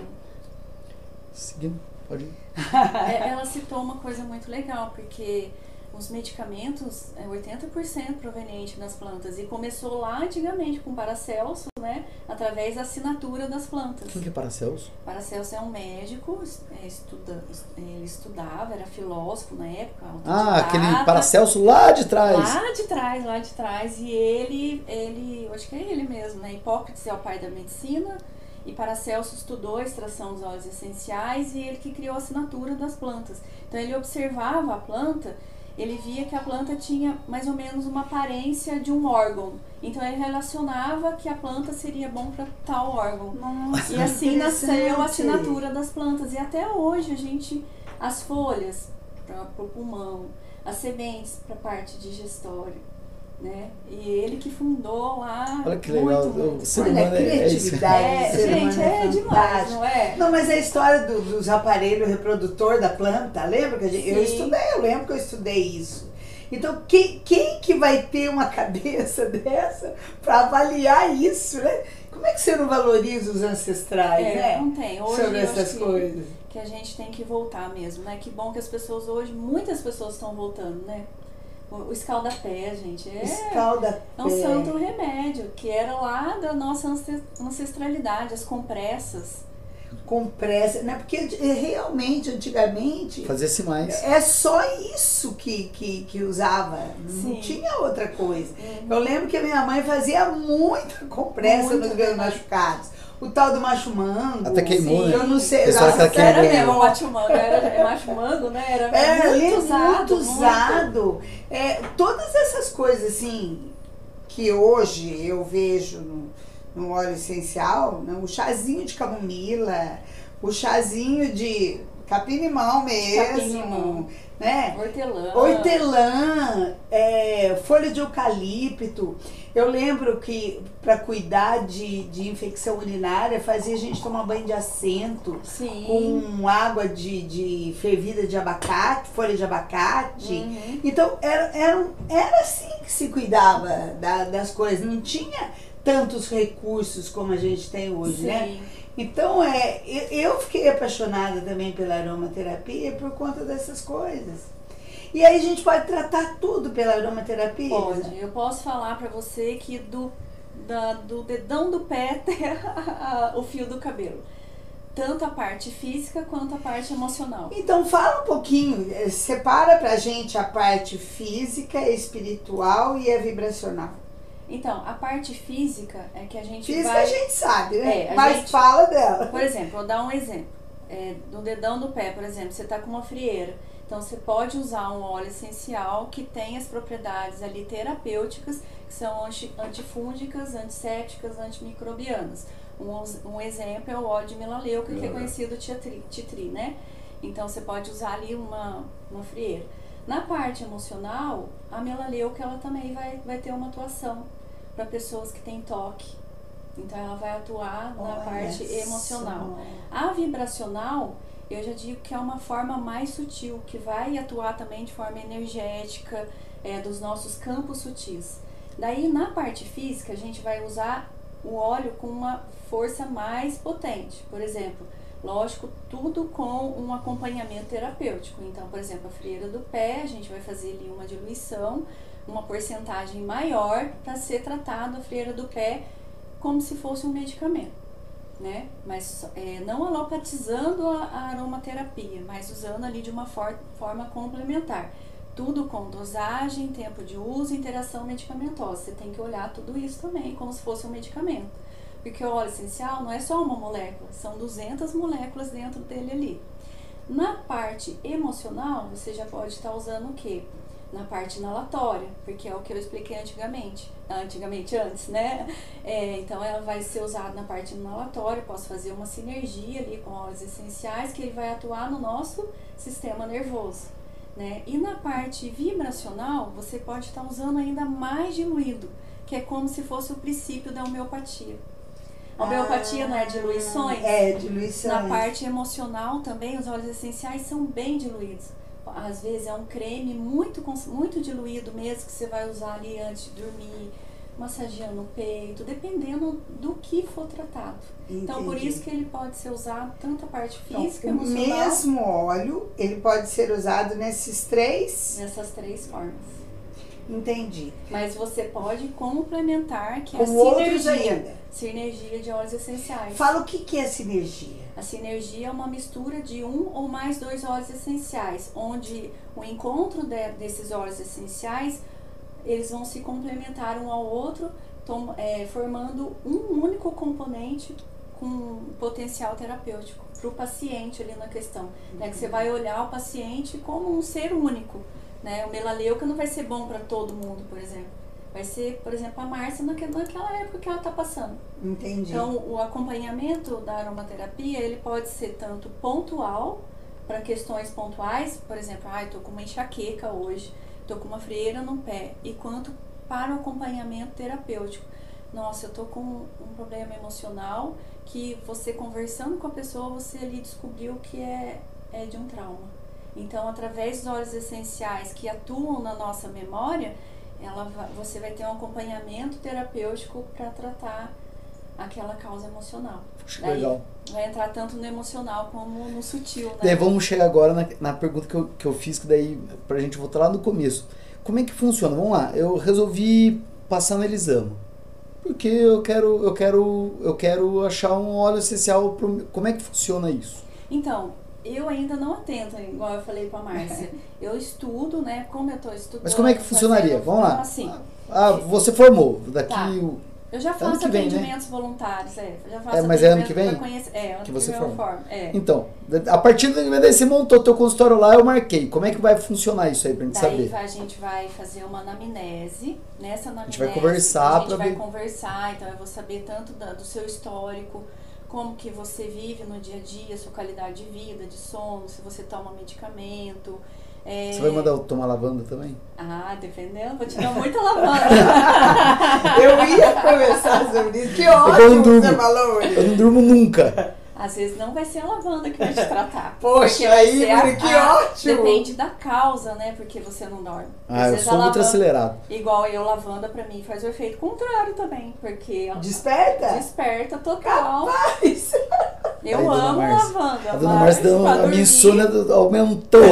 Seguindo, pode ir. É, ela citou uma coisa muito legal, porque os medicamentos é 80% proveniente das plantas. E começou lá antigamente com Paracelso, né? Através da assinatura das plantas. Quem que é Paracelso? Paracelso é um médico, é, estuda, ele estudava, era filósofo na época. Ah, aquele. Paracelso lá de trás. Lá de trás, lá de trás. E ele, ele, acho que é ele mesmo, né? Hipócrates é o pai da medicina. E Paracelso estudou a extração dos óleos essenciais e ele que criou a assinatura das plantas. Então ele observava a planta, ele via que a planta tinha mais ou menos uma aparência de um órgão. Então ele relacionava que a planta seria bom para tal órgão. Nossa, E assim nasceu a assinatura das plantas. E até hoje a gente, as folhas para o pulmão, as sementes para a parte digestória. Né? E ele que fundou lá. Olha que muito, legal. muito O ser. Olha, é- é isso. É, gente, humano é demais, não é? Não, mas a história do- dos aparelhos reprodutor da planta, lembra que a gente, eu estudei, eu lembro que eu estudei isso. Então, quem, quem que vai ter uma cabeça dessa para avaliar isso, né? Como é que você não valoriza os ancestrais, É, né? não tem. Hoje Sobre eu acho essas que- coisas. que a gente tem que voltar mesmo, né? Que bom que as pessoas hoje, muitas pessoas estão voltando, né? O, escaldapé, gente, é, Escalda é um santo remédio, que era lá da nossa ance- ancestralidade, as compressas. compressa, né? Porque eh, realmente, antigamente, Fazia-se mais. é só isso que, que, que usava. Não Sim. tinha outra coisa. Eu lembro que a minha mãe fazia muita compressa Muito, nos meus machucados. O tal do macho mango. Até queimou, Sim. né? Eu não sei. Nossa, aquela Era mesmo, o macho mango, era é macho mango, né? Era É, muito ele é usado. muito usado. É, todas essas coisas assim que hoje eu vejo no, no óleo essencial, né? o chazinho de camomila, o chazinho de capim-limão mesmo, Capim-limão. Né? Hortelã. Hortelã, é, folha de eucalipto. Eu lembro que para cuidar de, de infecção urinária fazia a gente tomar banho de assento Sim. com água de, de fervida de abacate, folha de abacate. Uhum. Então era, era, era assim que se cuidava da- das coisas. Não tinha tantos recursos como a gente tem hoje, né? Então é, eu, fiquei apaixonada também pela aromaterapia por conta dessas coisas. E aí a gente pode tratar tudo pela aromaterapia? Pode. Eu posso falar pra você que do, da- do dedão do pé até o fio do cabelo. Tanto a parte física quanto a parte emocional. Então fala um pouquinho, eh, separa pra gente a parte física, espiritual e a vibracional. Então, a parte física é que a gente Física vai. a gente sabe, né? É, Mas gente- fala dela. Por exemplo, vou dar um exemplo. É, do dedão do pé, por exemplo, você está com uma frieira. Então, você pode usar um óleo essencial que tem as propriedades ali terapêuticas, que são anti- antifúngicas, antissépticas, antimicrobianas. Um, um exemplo é o óleo de melaleuca, que é conhecido titri, titri, né? Então, você pode usar ali uma, uma frieira. Na parte emocional, a melaleuca ela também vai, vai ter uma atuação para pessoas que têm toque. Então, ela vai atuar na Olha parte emocional. só. A vibracional, eu já digo que é uma forma mais sutil, que vai atuar também de forma energética, é, dos nossos campos sutis. Daí, na parte física, a gente vai usar o óleo com uma força mais potente. Por exemplo, lógico, tudo com um acompanhamento terapêutico. Então, por exemplo, a frieira do pé, a gente vai fazer ali uma diluição, uma porcentagem maior para ser tratado a frieira do pé como se fosse um medicamento né? Mas é, não alopatizando a, a aromaterapia, mas usando ali de uma for- forma complementar. Tudo com dosagem, tempo de uso, interação medicamentosa. Você tem que olhar tudo isso também como se fosse um medicamento. Porque o óleo essencial não é só uma molécula, são 200 moléculas dentro dele ali. Na parte emocional, você já pode estar usando o quê? Na parte inalatória, porque é o que eu expliquei antigamente, antigamente antes, né? É, então ela vai ser usada na parte inalatória, posso fazer uma sinergia ali com óleos essenciais que ele vai atuar no nosso sistema nervoso. Né? E na parte vibracional, você pode estar usando ainda mais diluído, que é como se fosse o princípio da homeopatia. A homeopatia Ah, não é diluições? É, diluições. Na parte emocional também, os óleos essenciais são bem diluídos. Às vezes é um creme muito, muito diluído mesmo, que você vai usar ali antes de dormir, massageando o peito, dependendo do que for tratado. Então, por Entendi. isso que ele pode ser usado tanto a parte Então, física, o emocional, mesmo óleo, ele pode ser usado nesses três. nessas três formas. Entendi. Mas você pode complementar, que é a Com outros sinergia. ainda. Sinergia de óleos essenciais. Fala o que, que é sinergia. A sinergia é uma mistura de um ou mais dois óleos essenciais, onde o encontro de- desses óleos essenciais, eles vão se complementar um ao outro, tom- é, formando um único componente com potencial terapêutico para o paciente ali na questão. Né? Que você vai olhar o paciente como um ser único. Né? O melaleuca não vai ser bom para todo mundo, por exemplo. Vai ser, por exemplo, a Márcia naque- naquela época que ela está passando. Entendi. Então, o acompanhamento da aromaterapia, ele pode ser tanto pontual, para questões pontuais, por exemplo, ah, tô com uma enxaqueca hoje, tô com uma frieira no pé, e quanto para o acompanhamento terapêutico. Nossa, eu tô com um problema emocional que você conversando com a pessoa, você ali descobriu que é, é de um trauma. Então, através dos óleos essenciais que atuam na nossa memória, ela você vai ter um acompanhamento terapêutico para tratar aquela causa emocional. Puxa, Daí, legal. Vai entrar tanto no emocional como no sutil, né? Daí vamos chegar agora na, na pergunta que eu, que eu fiz, que daí, pra gente voltar lá no começo. Como é que funciona? Vamos lá, eu resolvi passar no Elisama. Porque eu quero, eu quero, eu quero achar um óleo essencial pro, como é que funciona isso? Então, eu ainda não atento, igual eu falei com a Márcia. Eu estudo, né? Como eu tô estudando. Mas como é que funcionaria? Vamos lá. Assim, Ah, você formou, daqui Tá. o- eu já faço que vem, né? atendimentos voluntários, é. Eu já faço É, mas é ano que vem? Conhecer, é, ano Que que, você vem eu forma. formo. É. Então, a partir do daí você montou teu consultório lá, eu marquei. Como é que vai funcionar isso aí pra gente Daí saber? vai- a gente vai fazer uma anamnese. Nessa anamnese vai conversar a gente vai ver- conversar, então eu vou saber tanto da- do seu histórico, como que você vive no dia a dia, sua qualidade de vida, de sono, se você toma medicamento. é, Você vai mandar eu tomar lavanda também? Ah, dependendo, vou te dar muita lavanda. Eu ia conversar sobre isso. Que eu não ótimo durmo. você falou hoje. Eu não durmo nunca. Às vezes não vai ser a lavanda que vai te tratar. Poxa, aí, a- Bruno, que a- ótimo. Depende da causa, né? Porque você não dorme. Às Ah, eu vezes sou a muito lavanda- acelerado. Igual eu, lavanda pra mim faz o efeito contrário também. Porque Desperta? desperta total. Isso. Eu Aí, amo lavanda. A dona mas Márcia deu, a minha insônia aumentou.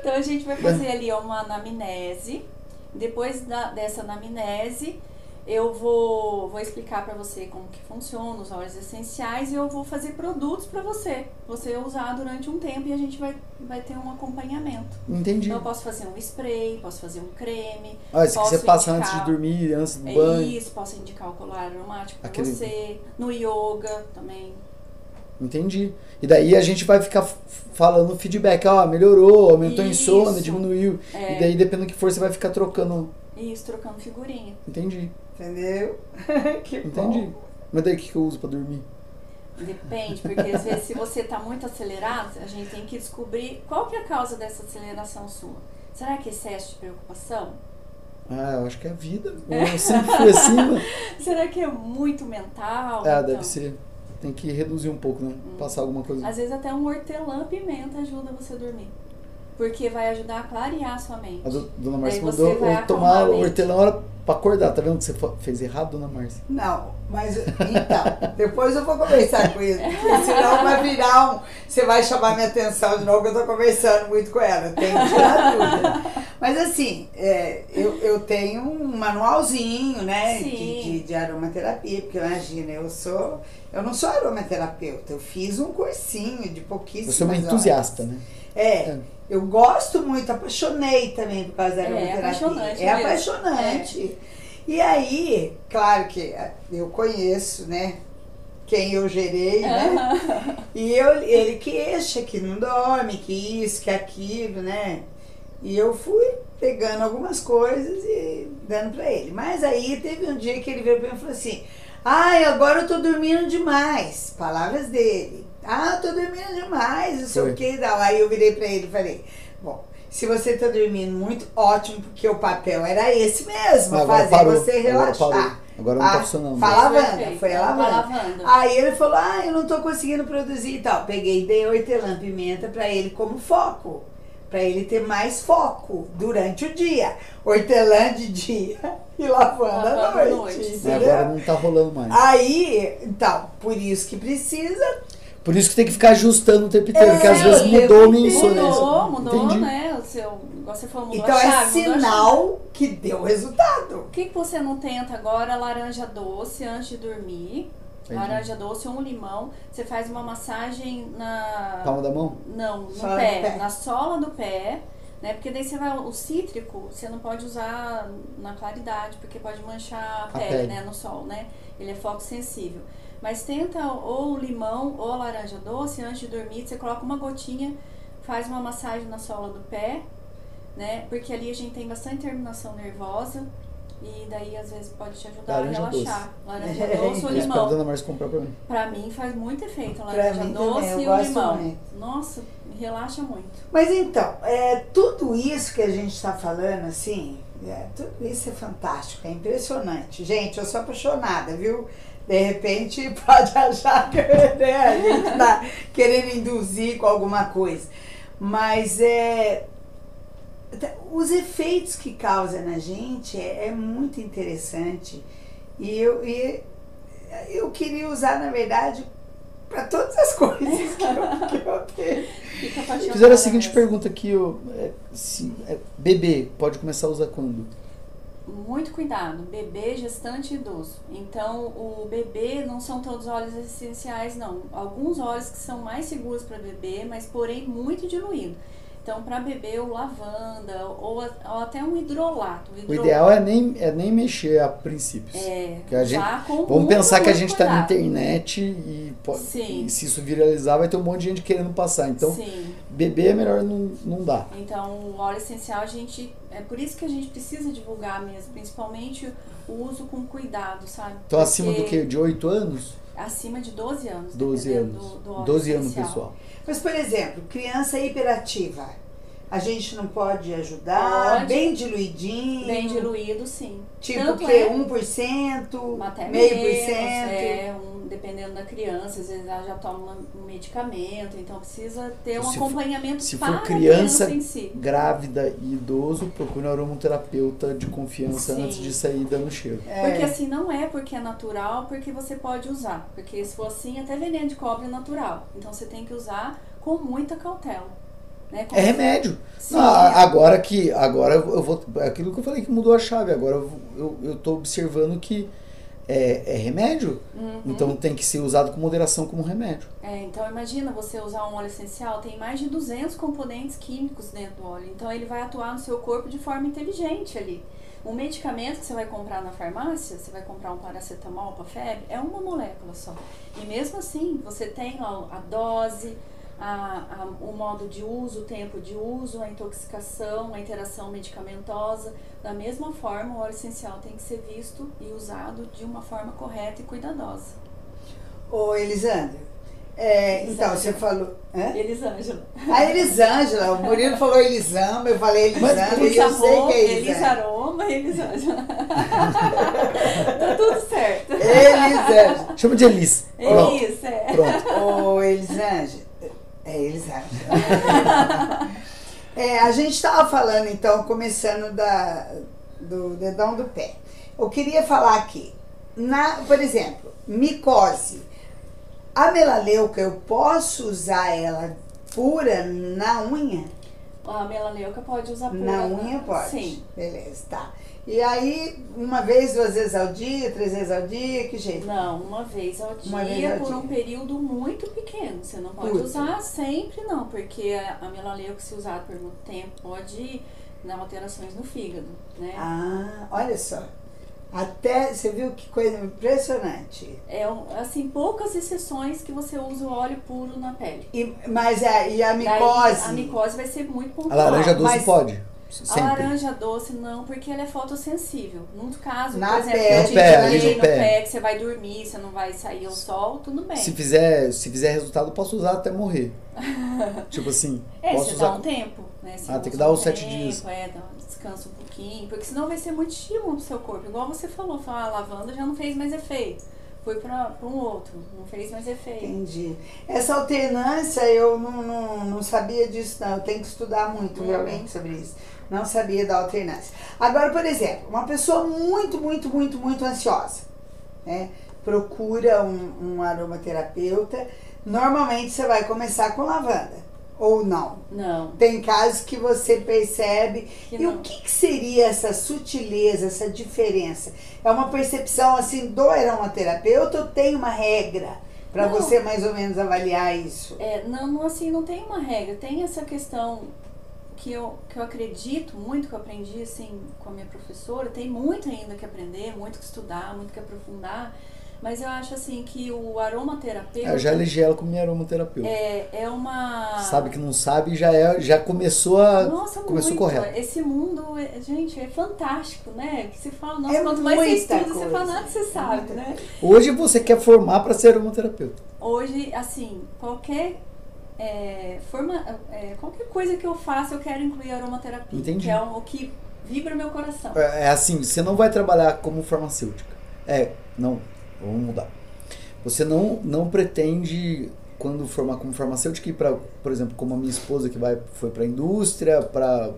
Então a gente vai fazer ali uma anamnese. Depois da, dessa anamnese, eu vou, vou explicar pra você como que funciona os óleos essenciais e eu vou fazer produtos pra você. Você usar durante um tempo e a gente vai, vai ter um acompanhamento. Entendi. Então eu posso fazer um spray, posso fazer um creme. Ah, aqui posso você passa indicar- antes de dormir, antes do É banho. isso, posso indicar o colar aromático pra Aquele- você. No yoga também. Entendi. E daí a gente vai ficar falando feedback, ó, melhorou, aumentou a insônia, Isso. diminuiu. É. E daí, dependendo do que for, você vai ficar trocando. Isso, trocando figurinha. Entendi, Entendeu? que entendi. bom. Mas daí o que que eu uso pra dormir? Depende, porque às vezes se você está muito acelerado, a gente tem que descobrir qual que é a causa dessa aceleração sua. Será que é excesso de preocupação? Ah, eu acho que é a vida. Eu sempre fui assim, né? Será que é muito mental? Ah, Então, deve ser. Tem que reduzir um pouco, né? Passar alguma coisa. Às vezes até um hortelã-pimenta ajuda você a dormir. Porque vai ajudar a clarear a sua mente. A do- dona Márcia você mandou tomar hortelã na hora pra acordar. Tá vendo que você fez errado, dona Márcia? Não, mas então, depois eu vou conversar com ele, porque senão vai virar um. Você vai chamar minha atenção de novo, que eu tô conversando muito com ela, tem que tirar dúvida. Mas assim, é, eu, eu tenho um manualzinho, né, de, de, de aromaterapia, porque imagina, eu sou. Eu não sou aromaterapeuta, eu fiz um cursinho de pouquíssimas Você é uma horas. entusiasta, né? É, É. eu gosto muito, apaixonei também por causa da É, aromaterapia. apaixonante É mesmo. apaixonante. E aí, claro que eu conheço, né? Quem eu gerei, né? E eu, ele queixa que não dorme, que isso, que aquilo, né? E eu fui pegando algumas coisas e dando pra ele. Mas aí teve um dia que ele veio pra mim e falou assim: Ai, agora eu tô dormindo demais. Palavras dele. Ah, eu tô dormindo demais, não sei o que. Não. Aí eu virei pra ele e falei: se você tá dormindo muito, ótimo, porque o papel era esse mesmo, Mas agora fazer parou. você Agora relaxar. parou. Agora não tá Ah, funcionando. Fala a Perfeito. Wanda, foi a lavanda. lavando. Aí ele falou: Ah, eu não tô conseguindo produzir e tal. Peguei e dei hortelã pimenta pra ele como foco. Pra ele ter mais foco durante o dia. Hortelã de dia e lavanda Lavanda à noite. noite. Entendeu? agora não tá rolando mais. Aí, então, por isso que precisa. Por isso que tem que ficar ajustando o tempo inteiro, É, porque às vezes o mudou a tempo minha insonência. Mudou, mudou, Entendi. né? O seu, você falou, mudou Então a é chave, mudou a chave. sinal que deu resultado. Por que, que você não tenta agora laranja doce antes de dormir? Entendi. Laranja doce ou um limão. Você faz uma massagem na. Palma da mão? Não, no Sola pé, pé. na sola do pé, né? Porque daí você vai. O cítrico você não pode usar na claridade, porque pode manchar a A pele, pele. né? No sol, né? Ele é foco sensível. Mas tenta ou o limão ou a laranja doce antes de dormir, você coloca uma gotinha, faz uma massagem na sola do pé, né? Porque ali a gente tem bastante terminação nervosa. E daí às vezes pode te ajudar Laranja a relaxar. Laranja É, doce ou limão. Dona Márcia comprar pra mim. Pra mim faz muito efeito a Pra laranja doce também, e o limão. muito. Nossa, relaxa muito. Mas então, é, tudo isso que a gente está falando, assim, é, tudo isso é fantástico, é impressionante. Gente, eu sou apaixonada, viu? De repente pode achar que né, a gente está querendo induzir com alguma coisa. Mas é, os efeitos que causa na gente é, é muito interessante. E eu, e eu queria usar, na verdade, para todas as coisas que eu, que eu tenho. Fizeram a seguinte mesmo. pergunta aqui, ó, é, se, é, bebê pode começar a usar quando? Muito cuidado, bebê, gestante e idoso. Então, o bebê não são todos óleos essenciais, não. Alguns óleos que são mais seguros para bebê, mas porém muito diluído. Então, para bebê, o lavanda ou, ou até um hidrolato. O ideal é nem, é nem mexer a princípios. é a gente- Vamos pensar que a gente está na internet e, pode, Sim. e se isso viralizar vai ter um monte de gente querendo passar. Então, Sim. Bebê é melhor não, não dar. Então, o óleo essencial, a gente. É por isso que a gente precisa divulgar mesmo, principalmente o uso com cuidado, sabe? Então, acima do Porque que? De 8 anos? Acima de 12 anos. 12 dependendo anos. Do, do óleo 12 anos, essencial. pessoal. Mas, por exemplo, criança hiperativa. A gente não pode ajudar, Pode. bem diluidinho. Bem diluído, sim. Tipo Tanto que é- 1%, Até meio por cento. é, um, dependendo da criança, às vezes ela já toma um medicamento, então precisa ter um Se for- acompanhamento se para for a criança, criança si. Grávida e idoso, procure um aromaterapeuta de confiança Sim. antes de sair dando cheiro. É. Porque assim, não é porque é natural, porque você pode usar. Porque se for assim, até veneno de cobre é natural. Então você tem que usar com muita cautela. Né? É remédio. Não, agora que. Agora eu vou. é Aquilo que eu falei que mudou a chave. Agora eu, eu, eu tô observando que é, é remédio. Uhum. Então tem que ser usado com moderação como remédio. É, então imagina você usar um óleo essencial, tem mais de 200 componentes químicos dentro do óleo. Então ele vai atuar no seu corpo de forma inteligente ali. Um medicamento que você vai comprar na farmácia, você vai comprar um paracetamol para febre, é uma molécula só. E mesmo assim, você tem lá a dose, a, a- o modo de uso, o tempo de uso, a intoxicação, a interação medicamentosa. Da mesma forma, o óleo essencial tem que ser visto e usado de uma forma correta e cuidadosa. Ô, Elisandro, é, então Elisângela. você falou. Hã? Elisângela. A Elisângela, o Murilo falou Elisama, eu falei Elisandra, e eu sei que é Elisângela. Aroma e Elisângela. tá tudo certo. Elisângela. Chama de Elis. Pronto. Elisa, é. Pronto. Ô, Elisângela. É Elisângela. É, a gente estava falando, então, começando da, do dedão do pé. Eu queria falar aqui, na, por exemplo, micose. A melaleuca, eu posso usar ela pura na unha? A melaleuca pode usar pura. Na né? unha pode? Sim. Beleza, tá. E aí, uma vez, duas vezes ao dia, três vezes ao dia, que jeito? Não, uma vez ao Uma vez dia ao por dia. um período muito pequeno. Você não pode Curto. usar sempre, não, porque a a melaleuca, se usada por muito tempo, pode dar alterações no fígado, né? Ah, olha só. Até, você viu que coisa impressionante. É assim, poucas exceções que você usa o óleo puro na pele. E, mas a, e a Daí, micose? a micose vai ser muito A pontual. laranja doce mas- pode. A Sempre. laranja doce não, porque ela é fotossensível. No caso, Na por exemplo, pé, ali indiquei no no pé. pé que você vai dormir, você não vai sair ao sol, tudo bem. Se fizer, se fizer resultado, eu posso usar até morrer. tipo assim, É, posso você usar. dá um tempo, né? Você Ah, tem que dar um os sete tempo, dias. É, dá um descanso um pouquinho, porque senão vai ser muito estímulo pro seu corpo. Igual você falou, falar, ah, a lavanda já não fez mais efeito. Foi pra, pra um outro, não fez mais efeito. Entendi. Essa alternância eu não, não, não sabia disso, não. Eu tenho que estudar muito Uhum. realmente sobre isso. Não sabia da alternância. Agora, por exemplo, uma pessoa muito, muito, muito, muito ansiosa, né? Procura um, um aromaterapeuta. Normalmente você vai começar com lavanda. Ou não. Não. Tem casos que você percebe. Que e não. o que, que seria essa sutileza, essa diferença? É uma percepção assim do aromaterapeuta ou tem uma regra para você mais ou menos avaliar isso? É, não, assim, não tem uma regra. Tem essa questão que eu, que eu acredito muito, que eu aprendi assim com a minha professora. Tem muito ainda que aprender, muito que estudar, muito que aprofundar. Mas eu acho assim que o aromaterapeuta Eu já elegi ela como minha aromaterapeuta. é, é uma. Sabe que não sabe, já, é, já começou a. Nossa, começou muito. correto. Esse mundo, é- gente, é fantástico, né? Que você fala, nossa, É quanto mais você estuda, você coisa. fala, nada você sabe, Muita né? Hoje você quer formar para ser aromaterapeuta. Hoje, assim, qualquer é, forma, é, qualquer coisa que eu faça, eu quero incluir aromaterapia. Entendi. Que é o que vibra meu coração. É é assim, você não vai trabalhar como farmacêutica. É, não, vamos mudar. Você não, não pretende, quando formar como farmacêutica, ir para, por exemplo, como a minha esposa que vai, foi para a indústria, para.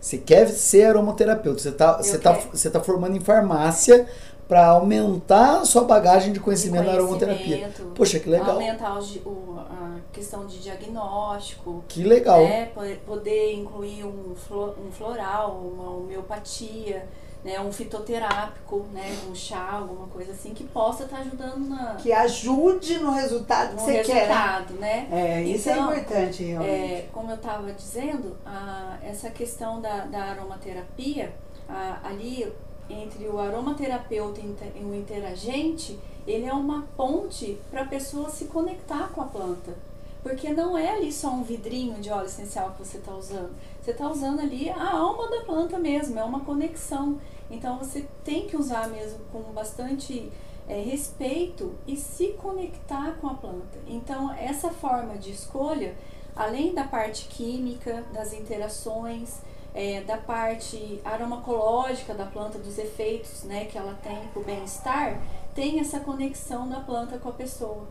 Você quer ser aromaterapeuta. Você está você tá, você tá formando em farmácia para aumentar a sua bagagem de conhecimento, na aromaterapia. Conhecimento, Poxa, que legal. Aumentar o o- a questão de diagnóstico. Que legal. né, po- poder incluir um, flo- um floral, uma homeopatia, né, um fitoterápico, né, um chá, alguma coisa assim, que possa estar ajudando na, Que ajude no resultado que no você quer. né? resultado, né? É, isso Então, é importante, realmente. É, como eu estava dizendo, a- essa questão da, da aromaterapia, a- ali entre o aromaterapeuta e o interagente, ele é uma ponte para a pessoa se conectar com a planta. Porque não é ali só um vidrinho de óleo essencial que você está usando. Você está usando ali a alma da planta mesmo, é uma conexão. Então você tem que usar mesmo com bastante é, respeito e se conectar com a planta. Então, essa forma de escolha, além da parte química, das interações, é, da parte aromacológica da planta, dos efeitos né, que ela tem para o bem-estar, tem essa conexão da planta com a pessoa.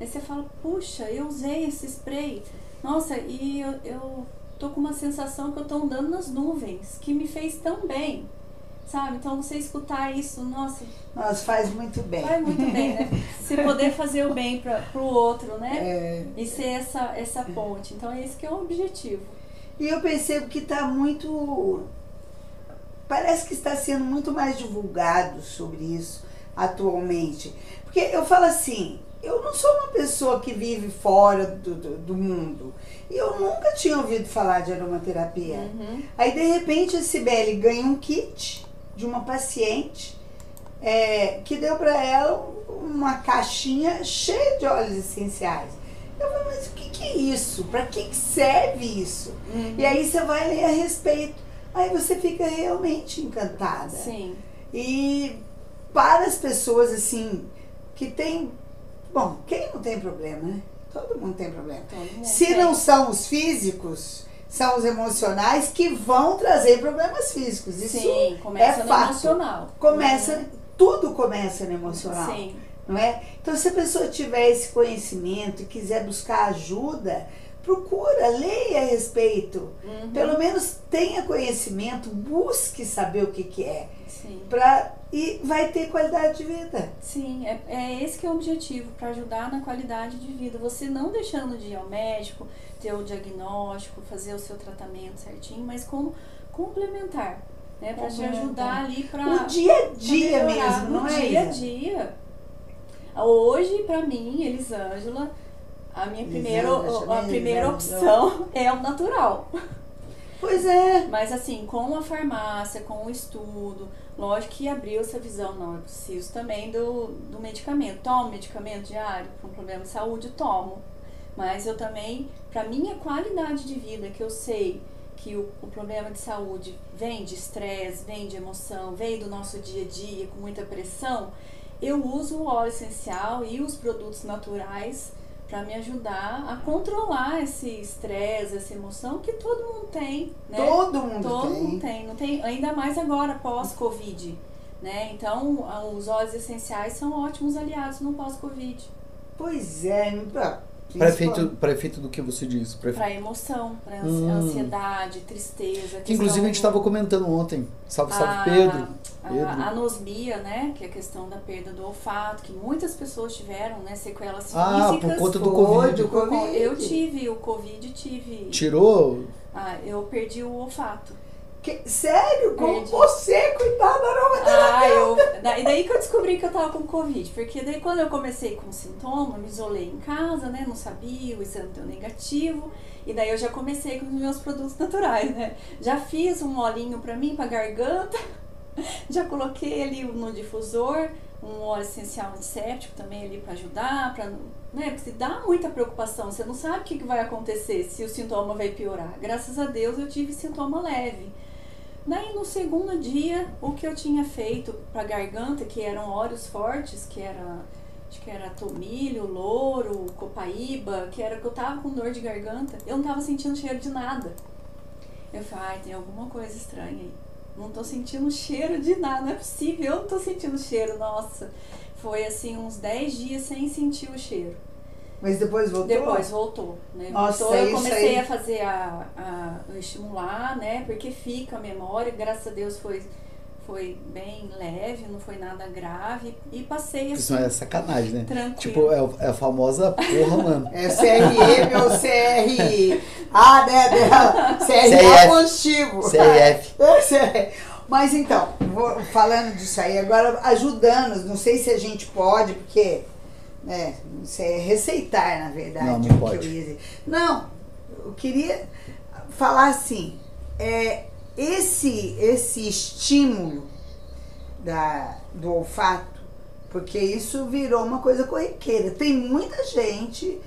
Aí você fala, puxa, eu usei esse spray, nossa, e eu, eu tô com uma sensação que eu tô andando nas nuvens, que me fez tão bem, sabe? Então você escutar isso, nossa, Nossa, faz muito bem. Vai muito bem, né? Se poder fazer o bem para o outro, né? É, E ser essa, essa ponte. Então, é esse que é o objetivo. E eu percebo que está muito. Parece que está sendo muito mais divulgado sobre isso atualmente. Porque eu falo assim, eu não sou uma pessoa que vive fora do, do, do mundo. E eu nunca tinha ouvido falar de aromaterapia. Uhum. Aí de repente a Cibele ganha um kit de uma paciente é, que deu para ela uma caixinha cheia de óleos essenciais. Eu falei, mas o que, que é isso? Para que, serve isso? Uhum. E aí você vai ler a respeito. Aí você fica realmente encantada. Sim. E para as pessoas assim que tem. Bom, quem não tem problema, né? Todo mundo tem problema. Mundo Se tem. não são os físicos, são os emocionais que vão trazer problemas físicos. Isso Sim, começa é no fato. emocional. começa, tudo começa no emocional, Sim. Não é? Então, se a pessoa tiver esse conhecimento e quiser buscar ajuda, procura, leia a respeito. Uhum. Pelo menos tenha conhecimento, busque saber o que, que é. Sim. Pra, e vai ter qualidade de vida. Sim, é, é esse que é o objetivo, para ajudar na qualidade de vida. Você não deixando de ir ao médico, ter o diagnóstico, fazer o seu tratamento certinho, mas como complementar, né? Para te ajudar ali para o dia a dia melhorar mesmo, não no é? dia a dia. Hoje, para mim, Elisângela, a minha primeira, Elisângela, a primeira Elisângela. opção é o natural. Pois é. Mas assim, com a farmácia, com o estudo, lógico que abriu essa visão, não, eu preciso também do, do medicamento. Tomo medicamento diário um problema de saúde, tomo. Mas eu também, para minha qualidade de vida, que eu sei que o, o problema de saúde vem de estresse, vem de emoção, vem do nosso dia a dia com muita pressão, eu uso o óleo essencial e os produtos naturais para me ajudar a controlar esse estresse, essa emoção que todo mundo tem, né? Todo mundo todo tem. mundo tem, não tem, ainda mais agora pós-Covid, né? Então, os óleos essenciais são ótimos aliados no pós-Covid. Pois é. Para efeito, pra efeito do que você disse. Para emoção, para Hum. ansiedade, tristeza. Que inclusive a gente estava comentando ontem. Salve, salve, a, Pedro. a Pedro. anosmia, né? Que é a questão da perda do olfato, que muitas pessoas tiveram, né? Sequelas Ah, físicas. por conta do Foi, Covid. do Covid. Eu tive o Covid, tive. Tirou? Ah, eu perdi o olfato. Que- sério? Como Perdi. você, coitada, Ah, eu. da- E daí que eu descobri que eu tava com Covid. Porque daí quando eu comecei com sintoma, me isolei em casa, né? Não sabia, o exame deu negativo. E daí eu já comecei com os meus produtos naturais, né? Já fiz um olhinho pra mim, pra garganta. Já coloquei ali no difusor um óleo essencial antisséptico também ali pra ajudar, pra, né? Porque dá muita preocupação, você não sabe o que vai acontecer, se o sintoma vai piorar. Graças a Deus eu tive sintoma leve. Daí no segundo dia, o que eu tinha feito pra garganta, que eram óleos fortes, que era acho que era tomilho, louro, copaíba, que era que eu tava com dor de garganta, eu não tava sentindo cheiro de nada. Eu falei, ai, tem alguma coisa estranha aí. Não tô sentindo cheiro de nada, não é possível, eu não tô sentindo cheiro, nossa. Foi assim, uns 10 dias sem sentir o cheiro. Mas depois voltou? Depois voltou, né? Nossa, voltou, eu isso comecei aí. a fazer a, a, a estimular, né? Porque fica a memória, graças a Deus foi, foi bem leve, não foi nada grave. E passei Isso assim, é sacanagem, né? tranquilo. Tipo, é, é a famosa porra, mano. É CRM ou CR. Ah, né? dela. CR CRF. positivo. CRF. É, CRF. Mas então, vou falando disso aí, agora ajudando, não sei se a gente pode, porque né, isso é receitar, na verdade. Não, não o que pode. eu ia dizer. Não, eu queria falar assim, é, esse, esse estímulo da, do olfato, porque isso virou uma coisa corriqueira. Tem muita gente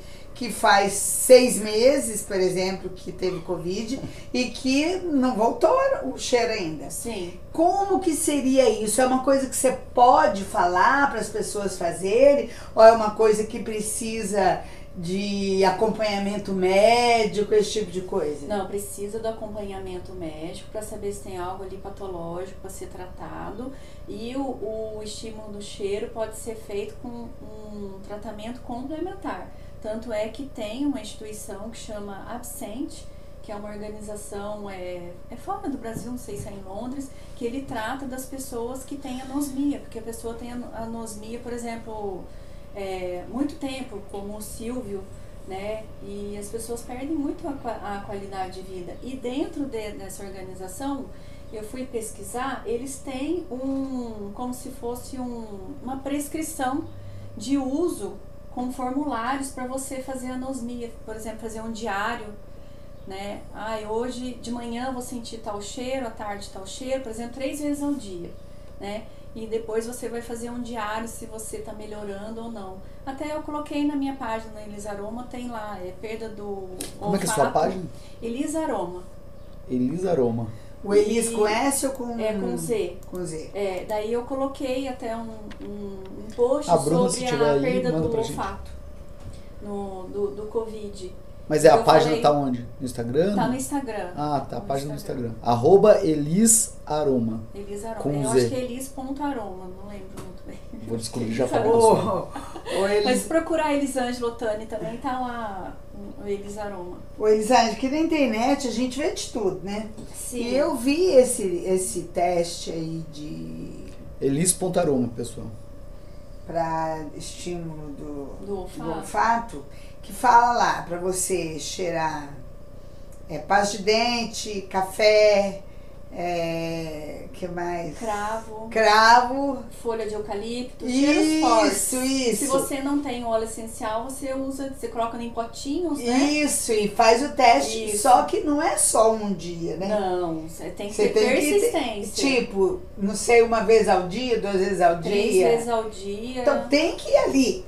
que faz seis meses, por exemplo, que teve Covid e que não voltou o cheiro ainda. Sim. Como que seria isso? É uma coisa que você pode falar para as pessoas fazerem? Ou é uma coisa que precisa de acompanhamento médico, esse tipo de coisa? Não, precisa do acompanhamento médico para saber se tem algo ali patológico para ser tratado. E o, o estímulo do cheiro pode ser feito com um tratamento complementar. Tanto é que tem uma instituição que chama Absent, que é uma organização, é, é fora do Brasil, não sei se é em Londres, que ele trata das pessoas que têm anosmia, porque a pessoa tem ano- anosmia, por exemplo, é, muito tempo, como o Silvio, né? E as pessoas perdem muito a, a qualidade de vida. E dentro de- dessa organização, eu fui pesquisar, eles têm um, como se fosse um, uma prescrição de uso com formulários para você fazer anosmia, por exemplo, fazer um diário, né? Ah, hoje de manhã vou sentir tal cheiro, à tarde tal cheiro, por exemplo, três vezes ao dia, né? E depois você vai fazer um diário se você está melhorando ou não. Até eu coloquei na minha página, Elisa Aroma, tem lá, é perda do Como é que é a sua olfato. página? Elisa Aroma, Elisa Aroma. O Elis E- com S ou com... é com Z. Com Z. É, daí eu coloquei até um, um, um post A Bruna, se sobre a aí, perda do olfato no, do, do Covid. Mas é a Eu página falei- tá onde? No Instagram? Tá no Instagram. Ah, tá. A No página do Instagram. Arroba Elis Aroma. Elis Aroma. Com eu Z. acho que é elis.aroma, não lembro. Vou descobrir já pra Elis você. O, o, Elis, Mas procurar Elisângela Otani também tá lá o Elis Aroma. o Elisângela, que na internet a gente vê de tudo, né? Sim. E eu vi esse, esse teste aí de Elis.aroma, pessoal. para estímulo do, Do olfato. do olfato, que fala lá para você cheirar é, pasta de dente, café, é, que que mais? Cravo, Cravo. folha de eucalipto, fortes. Isso, isso. Se você não tem óleo essencial, você usa, você coloca em potinhos, né? Isso, e faz o teste. Isso. Só que não é só um dia, né? Não, você tem que Você ter tem que persistência. Tipo, não sei, uma vez ao dia, duas vezes ao Três dia. vezes ao dia. Então tem que ir ali,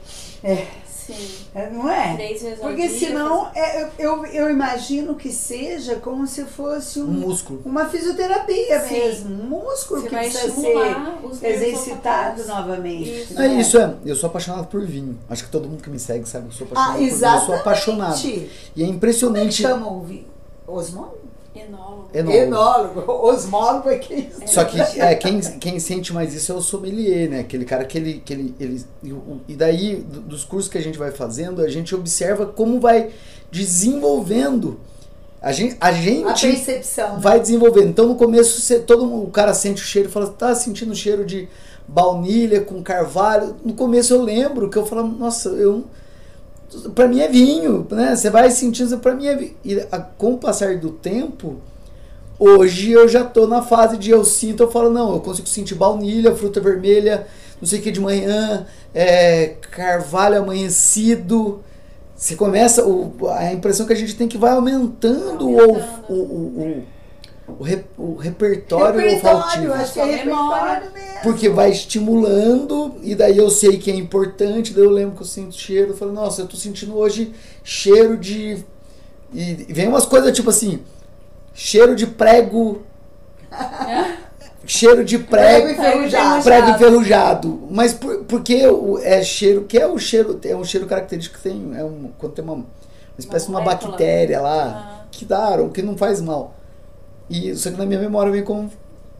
Sim. é, não é? Três vezes ao Porque dia. senão é, eu, eu, imagino que seja como se fosse Um um, músculo. uma fisioterapia Sim. mesmo. Um músculo Você que vai precisa ser exercitado novamente. Isso. né? É isso, é. Eu sou apaixonado por vinho. Acho que todo mundo que me segue sabe que eu sou apaixonado Ah, por vinho. Eu sou apaixonado. E é Como é que impressionante. chama o vinho? Osmólogo? Enólogo. Enólogo. Enólogo. Osmólogo é que isso. Só que é, quem, quem sente mais isso é o sommelier, né? Aquele cara que ele. Que ele, ele e e daí, do- dos cursos que a gente vai fazendo, a gente observa como vai desenvolvendo. A gente, a A gente percepção. vai desenvolvendo. Então no começo você, todo mundo- o cara sente o cheiro e fala, tá sentindo o cheiro de baunilha com carvalho. No começo eu lembro que eu falava, nossa, eu para mim é vinho, né? Você vai sentindo, para mim é vinho. E com o passar do tempo, hoje eu já tô na fase de eu sinto, eu falo, não, eu consigo sentir baunilha, fruta vermelha, não sei o que de manhã, é, carvalho amanhecido. Você começa, o, a impressão que a gente tem que vai aumentando, Aumentando. o, o, o, o, re- o repertório, repertório, olfativo. acho que é repertório mesmo. Porque vai estimulando, e daí eu sei que é importante, daí eu lembro que eu sinto cheiro, eu falo, nossa, eu tô sentindo hoje cheiro de. E vem umas coisas tipo assim, cheiro de prego. cheiro de Prego prego. enferrujado. Prego enferrujado. Mas por, porque o, é cheiro, que é o cheiro, é um cheiro característico que tem, é um, quando tem uma, uma espécie de uma bactéria lá, Ah. que dá, ou que não faz mal. E isso aqui na minha memória vem como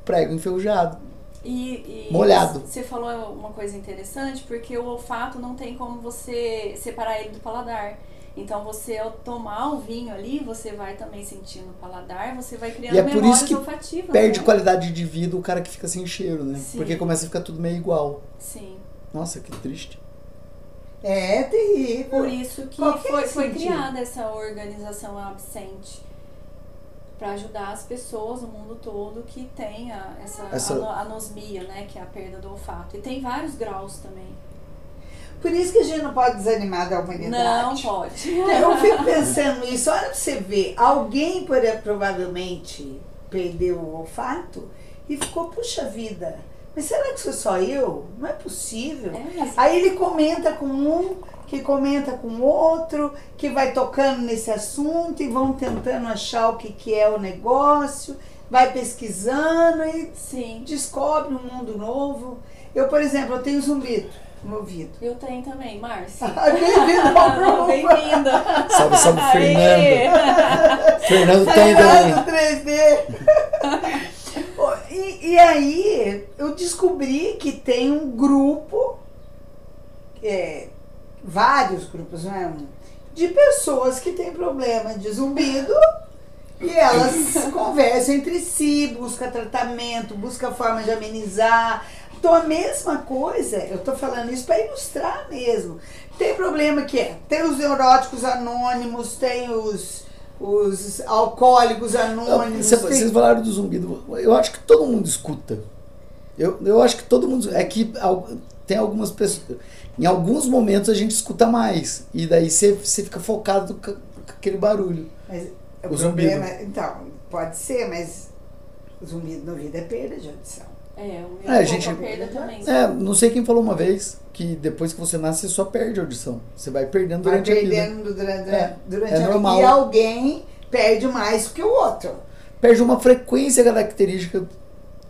prego enferrujado. E, e Molhado. Você falou uma coisa interessante, porque o olfato não tem como você separar ele do paladar. Então você ao tomar o vinho ali, você vai também sentindo o paladar, você vai criando E é por memórias isso que olfativas. Perde né? qualidade de vida o cara que fica sem cheiro, né? Sim. Porque começa a ficar tudo meio igual. Sim. Nossa, que triste. É terrível. Por isso que Qualquer foi, foi criada essa organização Absente para ajudar as pessoas no mundo todo que tem a- essa, Essa- ano- anosmia, né, que é a perda do olfato. E tem vários graus também. Por isso que a gente não pode desanimar da humanidade. Não pode. Eu fico pensando nisso. Olha pra você ver. Alguém por- provavelmente perdeu o olfato e ficou, puxa vida. Mas será que sou só eu? Não é possível. É, mas Aí ele comenta com um, que comenta com outro, que vai tocando nesse assunto e vão tentando achar o que, que é o negócio, vai pesquisando e sim. descobre um mundo novo. Eu, por exemplo, eu tenho zumbido no ouvido. Eu tenho também, Márcia. Bem-vindo ao grupo. Bem-vinda. Salve, salve! Fernando. Fernando tem também. Fernando 3D. E, e aí eu descobri que tem um grupo, é, vários grupos, não é um, de pessoas que têm problema de zumbido e elas conversam entre si, buscam tratamento, buscam forma de amenizar. Então a mesma coisa, eu tô falando isso para ilustrar mesmo. Tem problema que é, tem os neuróticos anônimos, tem os, os alcoólicos anônimos. Tem- Vocês falaram do zumbido. Eu acho que todo mundo escuta. Eu, eu acho que todo mundo. É que tem algumas pessoas. Em alguns momentos a gente escuta mais. E daí você você fica focado com, aquele barulho. Mas o, O problema, então, pode ser, mas o zumbido no ouvido é perda de audição. É, o meu É, a é, gente- perda também. É, não sei quem falou uma vez que depois que você nasce você só perde a audição. Você vai perdendo Vai durante a vida. perdendo durante, É, durante é a vida. normal. E alguém perde mais que o outro. Perde uma frequência característica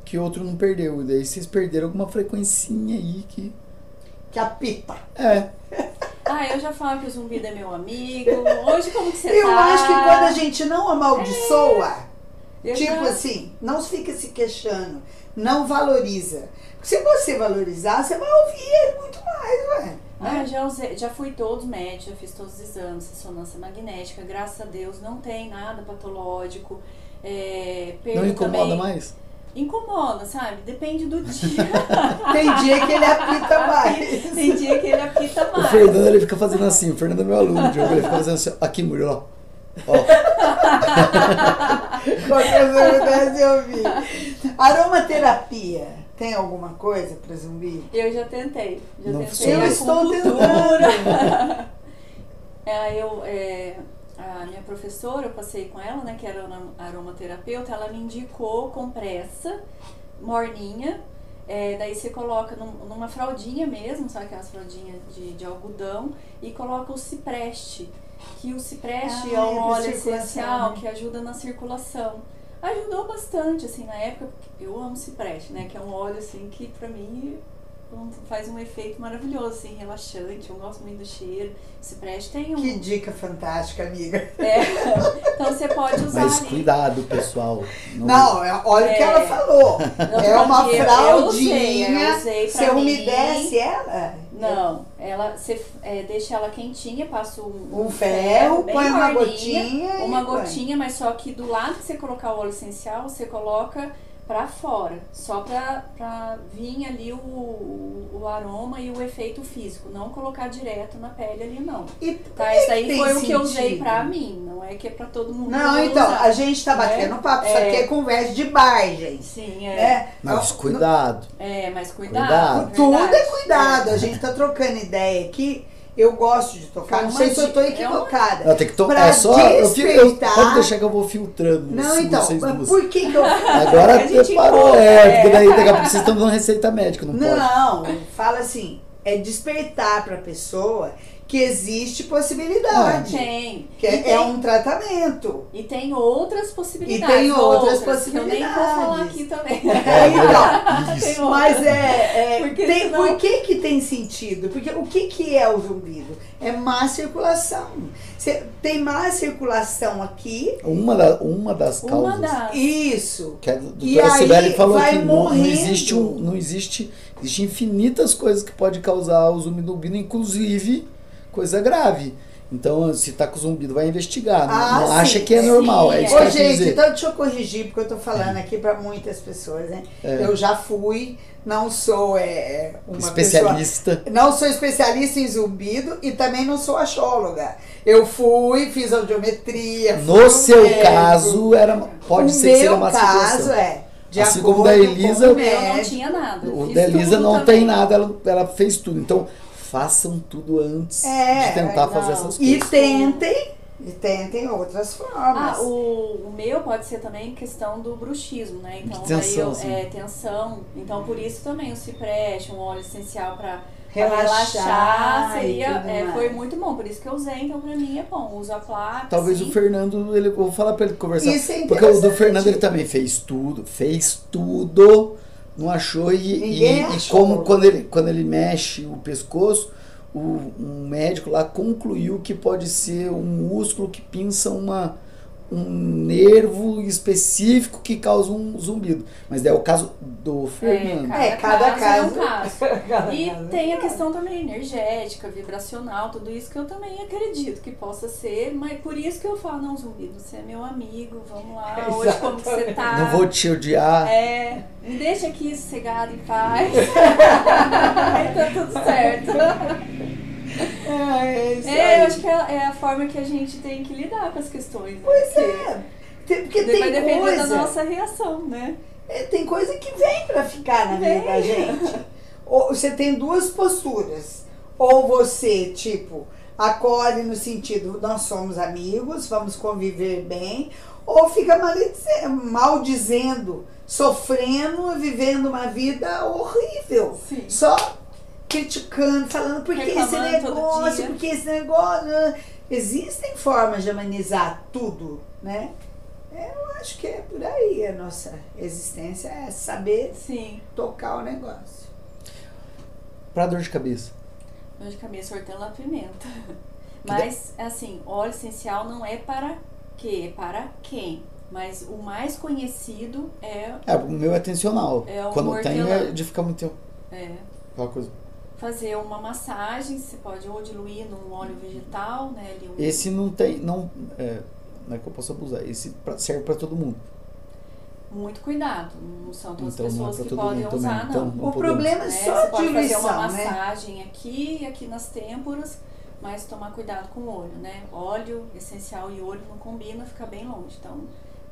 que outro não perdeu. E daí vocês perderam alguma frequencinha aí que. Que apita. É. Ah, eu já falo que o zumbido é meu amigo. Hoje como que você Eu tá? acho que quando a gente não amaldiçoa, Eu tipo já- assim, não fica se queixando, não valoriza. Porque se você valorizar, você vai ouvir ele muito mais, ué. Ah, eu já, usei, já fui todos médicos, já fiz todos os exames, ressonância magnética, graças a Deus não tem nada patológico. É, Não incomoda também- mais? Incomoda, sabe? Depende do dia. Tem dia que ele apita mais. tem dia que ele apita O mais. Fernando ele fica fazendo assim, o Fernando é meu aluno, ele fica fazendo assim, aqui, Murilo, ó. Ó, Qualquer novidade eu vi. Aromaterapia. Tem alguma coisa para zumbi? Eu já tentei. Já Não tentei. Eu estou acupuntura. É, eu, é, a minha professora, eu passei com ela, né, que era aroma- aromaterapeuta, ela me indicou compressa, morninha, é, daí você coloca num- numa fraldinha mesmo, sabe aquelas fraldinhas de, de algodão, e coloca o cipreste, que o cipreste Ah, é um é óleo essencial né? que ajuda na circulação. Ajudou bastante, assim, na época, eu amo cipreste, né, que é um óleo, assim, que pra mim faz um efeito maravilhoso, assim, relaxante, eu gosto muito do cheiro. Cipreste tem um... Que dica fantástica, amiga. É, então você pode usar mas ali. cuidado, pessoal. Não, é- olha o que É. ela falou. Não, É uma eu- eu usei, eu fraldinha. usei Você mim. umedece ela? Não, ela você é, deixa ela quentinha, passa um, Um ferro, bem põe uma gotinha. Uma põe. gotinha, mas só que do lado que você colocar o óleo essencial, você coloca pra fora, só pra, pra vir ali o, o, o aroma e o efeito físico, não colocar direto na pele ali não. E Tá, isso aí foi o que eu usei sentido? pra mim, não é que é pra todo mundo Não, então, usar. a gente tá né? batendo papo, isso É. aqui é conversa de bar, gente. Sim, é. Né? Mas cuidado. É, mas Cuidado. cuidado. Tudo é cuidado, a gente tá trocando ideia aqui. Eu gosto de tocar, não sei se eu tô é uma- equivocada. Não, tem que to... Pra É só. Eu fico, eu, despertar- pode deixar que eu vou filtrando. Não, então, vocês mas por que que eu... Agora A preparou, encontra, é, é. porque daí daqui a pouco vocês estão dando receita médica, não, pode. Não, fala assim, é despertar pra pessoa que existe possibilidade. Tem. Que E é, tem- é um tratamento. E tem outras possibilidades. E tem outras Que eu nem vou falar possibilidades. aqui também. É Então. Tem outras. Mas é, é Porque tem, senão- por que que tem sentido? Porque o que que é o zumbido? É má circulação. Cê- tem má circulação aqui, Uma, da, uma das Uma causas. das. isso. Que a E doutora aí Sibeli falou vai que não, não existe um, não existe, existe infinitas coisas que pode causar o zumbido inclusive coisa grave. Então, se tá com zumbido, vai investigar. Não, Ah, não sim, acha que é sim, normal. É é. isso Ô, gente, dizer. então deixa eu corrigir, porque eu tô falando aqui pra muitas pessoas, né? É. Eu já fui, não sou é, uma pessoa Especialista. Não sou especialista em zumbido e também não sou achóloga. Eu fui, fiz audiometria. No no seu médico. caso, era, pode o ser que seja meu uma caso situação. é. De Assim acordo como da com Elisa, o O meu não tinha nada. O da Elisa não também. tem nada, ela, ela fez tudo. Então, façam tudo antes É, de tentar não. fazer essas E coisas. tentem, e tentem outras formas. Ah, o, o meu pode ser também questão do bruxismo, né? Então, De tensão, daí eu, é tensão. Então, por isso também o cipreste, um óleo essencial pra Relaxar relaxar, e seria, é, foi muito bom. Por isso que eu usei, então pra mim é bom. Uso a placa. Talvez assim. o Fernando, ele, eu vou falar pra ele conversar. Isso é porque o do. Fernando ele também fez tudo, fez tudo, não achou e, e, e achou. como quando ele, quando ele mexe o pescoço, o, um médico lá concluiu que pode ser um músculo que pinça uma, um nervo específico que causa um zumbido. Mas é o caso do Fernando. cada É, cada caso é um caso. caso. Cada E caso. tem a questão também energética, vibracional, tudo isso que eu também acredito que possa ser, mas por isso que eu falo, não, zumbi, você é meu amigo, vamos lá, hoje como que você tá? Não vou te odiar. É, me deixa aqui sossegado em paz. Tá tudo certo. É, É, aí. eu acho que é, é a forma que a gente tem que lidar com as questões. Né? Pois é. Tem- Porque Porque tem vai depender coisa, da nossa reação, né? é, tem coisa que vem pra ficar na vida Vem. da gente. Ou você tem duas posturas. Ou você, tipo, acolhe no sentido, nós somos amigos, vamos conviver bem, ou fica maldize- maldizendo, sofrendo, vivendo uma vida horrível. Sim. Só criticando, falando por que esse negócio, por que esse negócio. né? Existem formas de amenizar tudo, né? Eu acho que é por aí a nossa existência, é saber Sim. tocar o negócio. Pra dor de cabeça. Dor de cabeça, hortelã-pimenta. Mas, assim, óleo essencial não é para quê? É para quem? Mas o mais conhecido é, É, o meu é tensional. É o Quando tem é hortelã. de ficar muito tempo. é Aquela coisa. Fazer uma massagem, você pode ou diluir num óleo vegetal, né? ali um- Esse não tem. Não é, não é que eu posso abusar. Esse pra- serve pra todo mundo. Muito cuidado, não são todas Então as não é pessoas pra que podem mundo também. usar, Então, não. não O problema é né? só Você pode fazer uma né? massagem aqui e aqui nas têmporas mas tomar cuidado com o olho, né? Óleo essencial e olho não combina, fica bem longe. Então,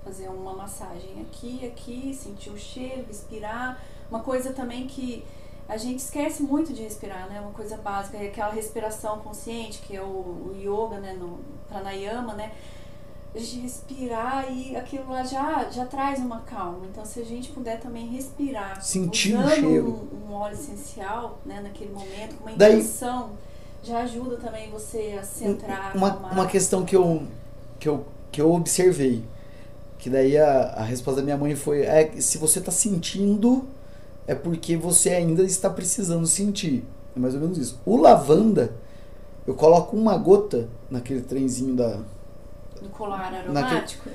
fazer uma massagem aqui, aqui, sentir o cheiro, respirar. Uma coisa também que a gente esquece muito de respirar, né? Uma coisa básica, é aquela respiração consciente, que é o, o yoga, né? No pranayama, né? A gente respirar e aquilo lá já, já traz uma calma. Então, se a gente puder também respirar, Sentir o usando cheiro. Um, um óleo essencial, né? Naquele momento, com uma intenção, já ajuda também você a centrar, Uma, acalmar. uma questão que eu, que, eu, que eu observei, que daí a, a resposta da minha mãe foi, é, se você tá sentindo, é porque você ainda está precisando sentir. É mais ou menos isso. O lavanda, eu coloco uma gota naquele trenzinho da... Do colar aromático.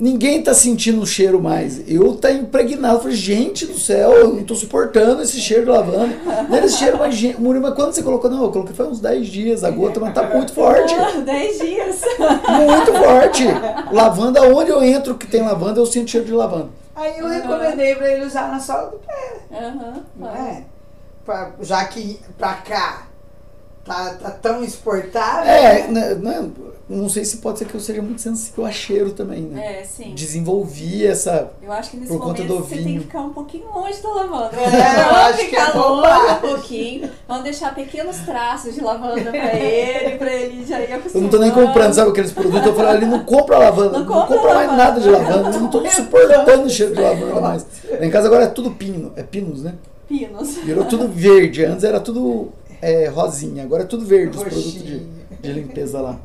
Ninguém tá sentindo o cheiro mais. Eu tá impregnado. Eu falei, gente do céu, eu não tô suportando esse cheiro de lavanda. Não era esse cheiro, mas, gente, Murilo, mas quando você colocou? Não, eu coloquei faz uns 10 dias a gota, mas tá muito forte. Ah, 10 dias. Muito forte. Lavanda, onde eu entro que tem lavanda, eu sinto cheiro de lavanda. Aí eu recomendei pra ele usar na sola do pé, Aham. não é? Pra- já que pra cá tá, tá tão exportável. É, né, né, não sei se pode ser que eu seja muito sensível a cheiro também, né? É, sim. Desenvolvi essa. Eu acho que nesse Por conta momento do você tem que ficar um pouquinho longe da lavanda. É, eu Vamos acho que ficar é bom longe um pouquinho. Vamos deixar pequenos traços de lavanda pra ele, pra ele já ir Eu acostumando. não tô nem comprando, sabe aqueles produtos? Eu falei ali, não compra lavanda, Não não, compra compra mais lavanda. nada de lavanda. Eu não tô suportando o cheiro de lavanda mais. Lá em casa agora é tudo pino, é pinos, né? Pinos. Virou tudo verde. Antes era tudo é, rosinha, agora é tudo verde os produtos de, de limpeza lá.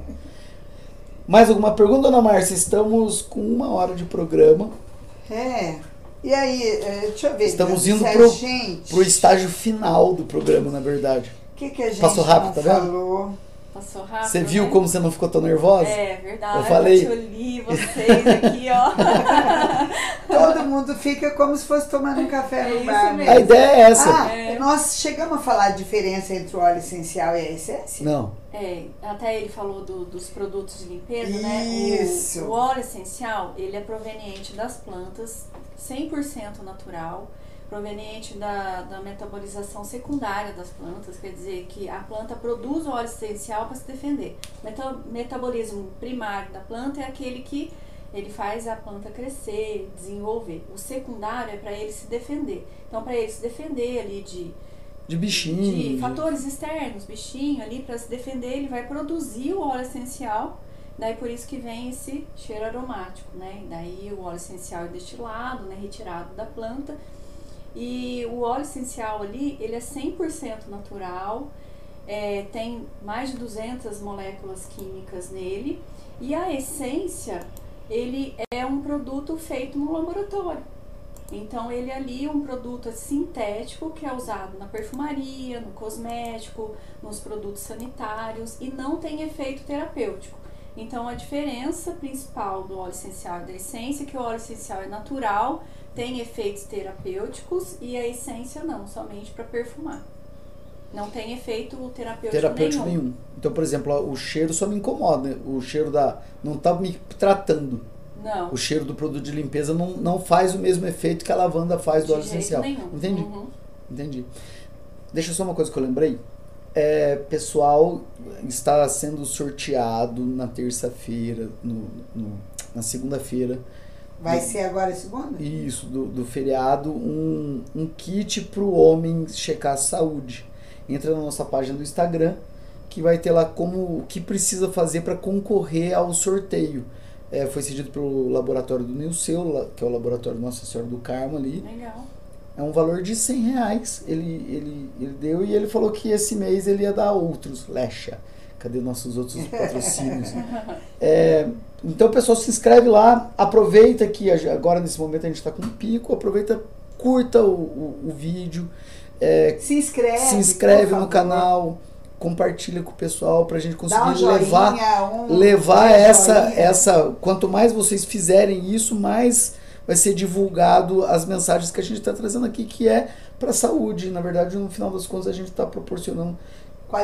Mais alguma pergunta, dona Márcia? Estamos com uma hora de programa. É. E aí, é, deixa eu ver. Estamos indo pro- gente, Pro estágio final do programa, na verdade. O que, que a gente Passou rápido, não tá vendo? falou? Passou rápido. Você viu né? como você não ficou tão nervosa? É verdade. Eu falei. Eu li vocês aqui, ó. Todo mundo fica como se fosse tomando um café É no isso bar. mesmo. A ideia é essa. Ah, É. nós chegamos a falar a diferença entre o óleo essencial e a essência? Não. É, até ele falou do- dos produtos de limpeza, né? Isso. O, o óleo essencial, ele é proveniente das plantas, 100% natural, proveniente da, da metabolização secundária das plantas, quer dizer que a planta produz o óleo essencial para se defender. O meta- metabolismo primário da planta é aquele que ele faz a planta crescer, desenvolver. O secundário é para ele se defender. Então, para ele se defender ali de De bichinho. de de- fatores externos, bichinho ali para se defender, ele vai produzir o óleo essencial. Daí por isso que vem esse cheiro aromático, né? Daí o óleo essencial é destilado, né, retirado da planta. E o óleo essencial ali, ele é 100% natural, é, tem mais de 200 moléculas químicas nele. E a essência, ele é um produto feito no laboratório. Então ele é ali um produto sintético que é usado na perfumaria, no cosmético, nos produtos sanitários e não tem efeito terapêutico. Então a diferença principal do óleo essencial e da essência é que o óleo essencial é natural, tem efeitos terapêuticos e a essência não, somente para perfumar. Não tem efeito terapêutico, terapêutico nenhum. nenhum. Então, por exemplo, o cheiro só me incomoda. né? O cheiro da. Não tá me tratando. Não. O cheiro do produto de limpeza não, não faz o mesmo efeito que a lavanda faz do de óleo essencial. nenhum. Entendi. Uhum. Entendi. Deixa só uma coisa que eu lembrei. É, pessoal está sendo sorteado na terça-feira, no, no- na segunda-feira, Vai ser agora a segunda? isso, do, do feriado, um, um kit para o homem checar a saúde. Entra na nossa página do Instagram, que vai ter lá como o que precisa fazer para concorrer ao sorteio. É, foi cedido pelo laboratório do Nilceu, que é o laboratório Nossa Senhora do Carmo ali. Legal. É um valor de 100 reais. Ele, ele, ele deu e ele falou que esse mês ele ia dar outros. Lecha. Cadê nossos outros patrocínios? É, então, pessoal, se inscreve lá. Aproveita que agora, nesse momento, a gente está com pico. Aproveita, curta o, o, o vídeo. é, Se inscreve. se inscreve no canal. Compartilha com o pessoal para a gente Dá um conseguir joinha, levar um levar essa joinha. essa quanto mais vocês fizerem isso mais vai ser divulgado as mensagens que a gente está trazendo aqui que é para a saúde na verdade no final das contas a gente está proporcionando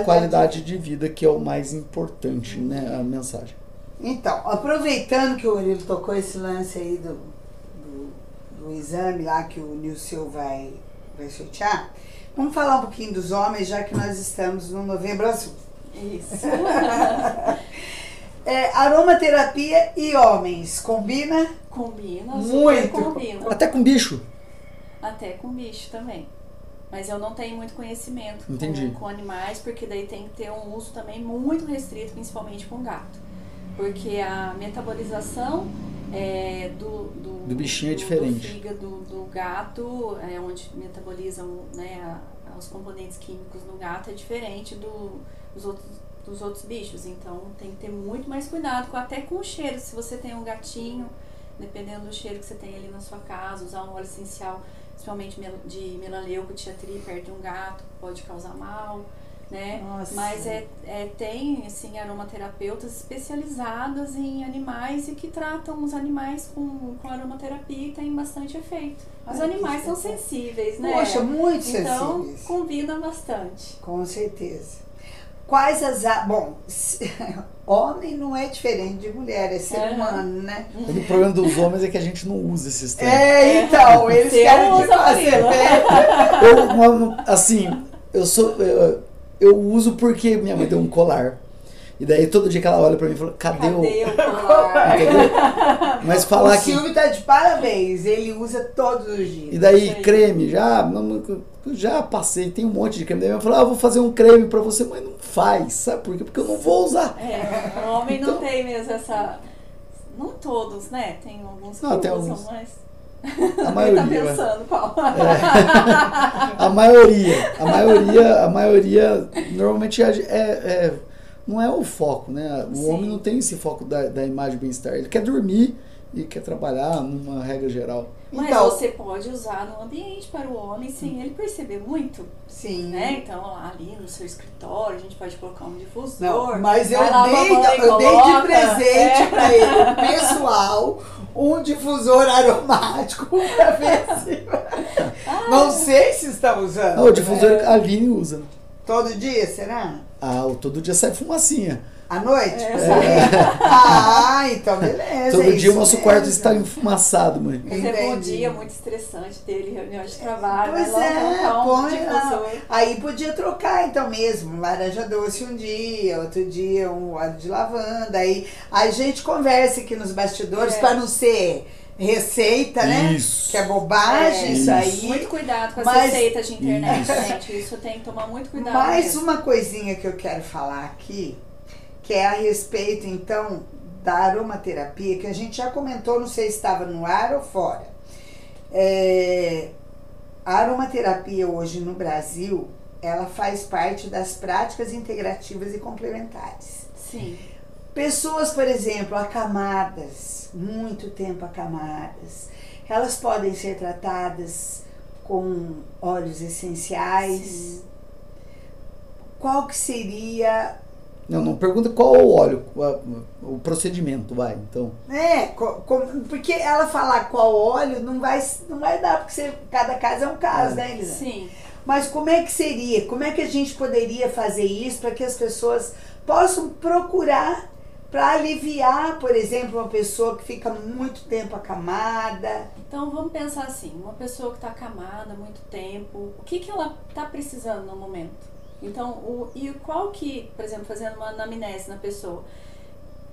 qualidade de vida que é o mais importante né a mensagem Então, aproveitando que o Murilo tocou esse lance aí do, do, do exame lá que o Nilceu vai, vai sortear, vamos falar um pouquinho dos homens, já que nós estamos no novembro azul. Isso. É, aromaterapia e homens, combina? Combina, Muito. combina. Até com bicho. Até com bicho também. Mas eu não tenho muito conhecimento com-. Com, animais, porque daí tem que ter um uso também muito restrito, principalmente com gato. Porque a metabolização é, do, do, Do bichinho é do- diferente. Do fígado do gato, é, onde metabolizam né, a- os componentes químicos no gato, é diferente do, dos, outros, dos outros bichos. Então tem que ter muito mais cuidado, com, até com o cheiro. Se você tem um gatinho, dependendo do cheiro que você tem ali na sua casa, usar um óleo essencial, principalmente de melaleuco, tiatri, perto de um gato, pode causar mal, né? Nossa. Mas é, é, tem, assim, aromaterapeutas especializadas em animais e que tratam os animais com, com aromaterapia e tem bastante efeito. Os Ai, animais são sensíveis, né? Poxa, muito então, sensíveis. combina bastante. Com certeza. Quais as. a- Bom, homem não é diferente de mulher, é ser Aham. humano, né? O problema dos homens é que a gente não usa esses termos. É, então, eles Você querem usa, fazer. Eu, assim, eu sou. Eu, eu uso porque minha mãe deu um colar. E daí todo dia que ela olha pra mim e fala, cadê, o. Cadê o? É. Mas falar o que. Silvio tá de parabéns, ele usa todos os dias. E daí, creme, já, não- não- já passei, tem um monte de creme. Daí eu falo, ah, vou fazer um creme pra você, mas não faz, sabe por quê? Porque eu não vou usar. É, o homem não Então- tem mesmo essa. Não todos, né? Tem alguns que Não, tem usam, alguns. mas. A Ele maioria. tá pensando qual. A maioria, a maioria, a maioria, normalmente é, é- não é o foco, né? O Sim. homem não tem esse foco da, da imagem bem-estar. Ele quer dormir e quer trabalhar numa regra geral. Mas Então- você pode usar no ambiente para o homem sem ele perceber muito, Sim. né? Então, ali no seu escritório, a gente pode colocar um difusor. Não, mas eu lá, dei, eu dei de presente É. pra ele, pessoal, um difusor aromático pra ver se. Não sei se está usando. Ah, o difusor né? a Aline usa. Todo dia, será? Ah, o- todo dia sai fumacinha. À noite? É. sair? Ah, então beleza. todo é dia o nosso mesmo. quarto está enfumaçado, mãe. Mas é bom Entendi. dia muito estressante dele, reunião de trabalho. Pois vai lá é, um põe lá. difusor. Aí podia trocar então mesmo, laranja doce um dia, outro dia um óleo de lavanda. Aí a gente conversa aqui nos bastidores É. para não ser receita, né? Isso. Que é bobagem É, isso aí. Muito cuidado com as Mas- receitas de internet, Isso. gente. Isso tem que tomar muito cuidado. Mais mesmo. uma coisinha que eu quero falar aqui, que é a respeito então da aromaterapia, que a gente já comentou, não sei se estava no ar ou fora. É, a aromaterapia hoje no Brasil, ela faz parte das práticas integrativas e complementares. Sim. Pessoas, por exemplo, acamadas, muito tempo acamadas, elas podem ser tratadas com óleos essenciais. Sim. Qual que seria, Não, não pergunta qual o óleo, qual- o procedimento, vai. Então, é, com- porque ela falar qual óleo não vai, não vai dar, porque você- cada caso é um caso, É. né, Elisa? Sim. Mas como é que seria? Como é que a gente poderia fazer isso para que as pessoas possam procurar para aliviar, por exemplo, uma pessoa que fica muito tempo acamada? Então vamos pensar assim, uma pessoa que está acamada muito tempo, o que, que ela está precisando no momento? Então, o, e qual que, por exemplo, fazendo uma anamnese na pessoa,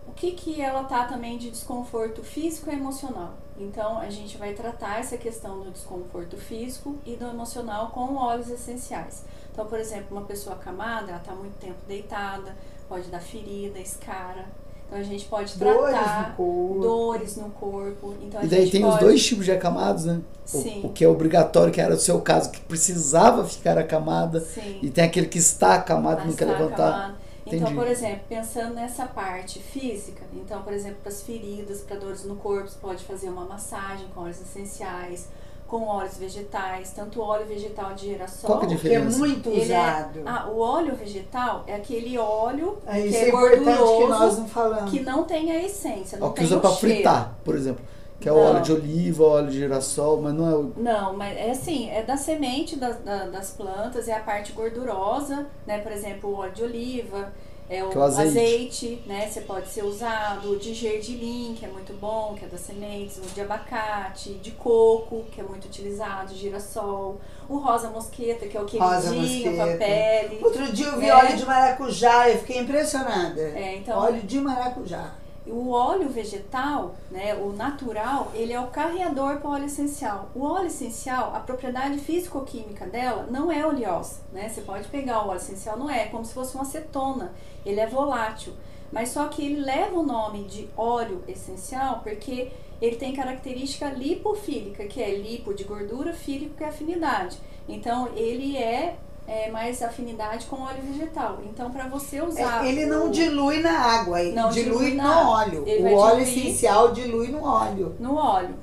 o que que ela tá também de desconforto físico e emocional? Então, a gente vai tratar essa questão do desconforto físico e do emocional com óleos essenciais. Então, por exemplo, uma pessoa acamada, ela está muito tempo deitada, pode dar ferida, escara. Então, a gente pode Dores tratar no corpo. dores no corpo. Então, e daí tem os pode- dois tipos de acamados, né? O- Sim. O, que é obrigatório, que era o seu caso, que precisava ficar acamada. Sim. E tem aquele que está acamado, não quer levantar. acamado. Então, Entendi. por exemplo, pensando nessa parte física, então, por exemplo, para as feridas, para dores no corpo, você pode fazer uma massagem com óleos essenciais, com óleos vegetais, tanto o óleo vegetal de girassol. Qual que é Que é muito ele é- usado. ah, o óleo vegetal é aquele óleo Ah, que é, é importante que nós gorduroso, não falamos. que não tem a essência, não Ó, que tem usa o pra cheiro. fritar, por exemplo. Que é o Não. óleo de oliva, óleo de girassol, mas não é o. Não, mas é assim, é da semente das, da- das plantas, é a parte gordurosa, né? Por exemplo, o óleo de oliva, É o, é o azeite. azeite. né? Você pode ser usado o de gergelim, que é muito bom, que é das sementes, o de abacate, de coco, que é muito utilizado, girassol, o rosa mosqueta, que é o queridinho pra pele. Outro dia eu vi É. óleo de maracujá, eu fiquei impressionada. É, então, Óleo de maracujá. O óleo vegetal, né, o natural, ele é o carreador para o óleo essencial. O óleo essencial, a propriedade físico-química dela não é oleosa, né? Você pode pegar o óleo essencial, não é, é como se fosse uma acetona. Ele é volátil, mas só que ele leva o nome de óleo essencial porque ele tem característica lipofílica, que é lipo de gordura, fílico que é afinidade. Então ele é, é mais afinidade com óleo vegetal. Então para você usar É, ele não o- dilui na água, ele Não dilui dilui no na água. óleo. Ele o óleo diluir- essencial dilui no óleo. no óleo.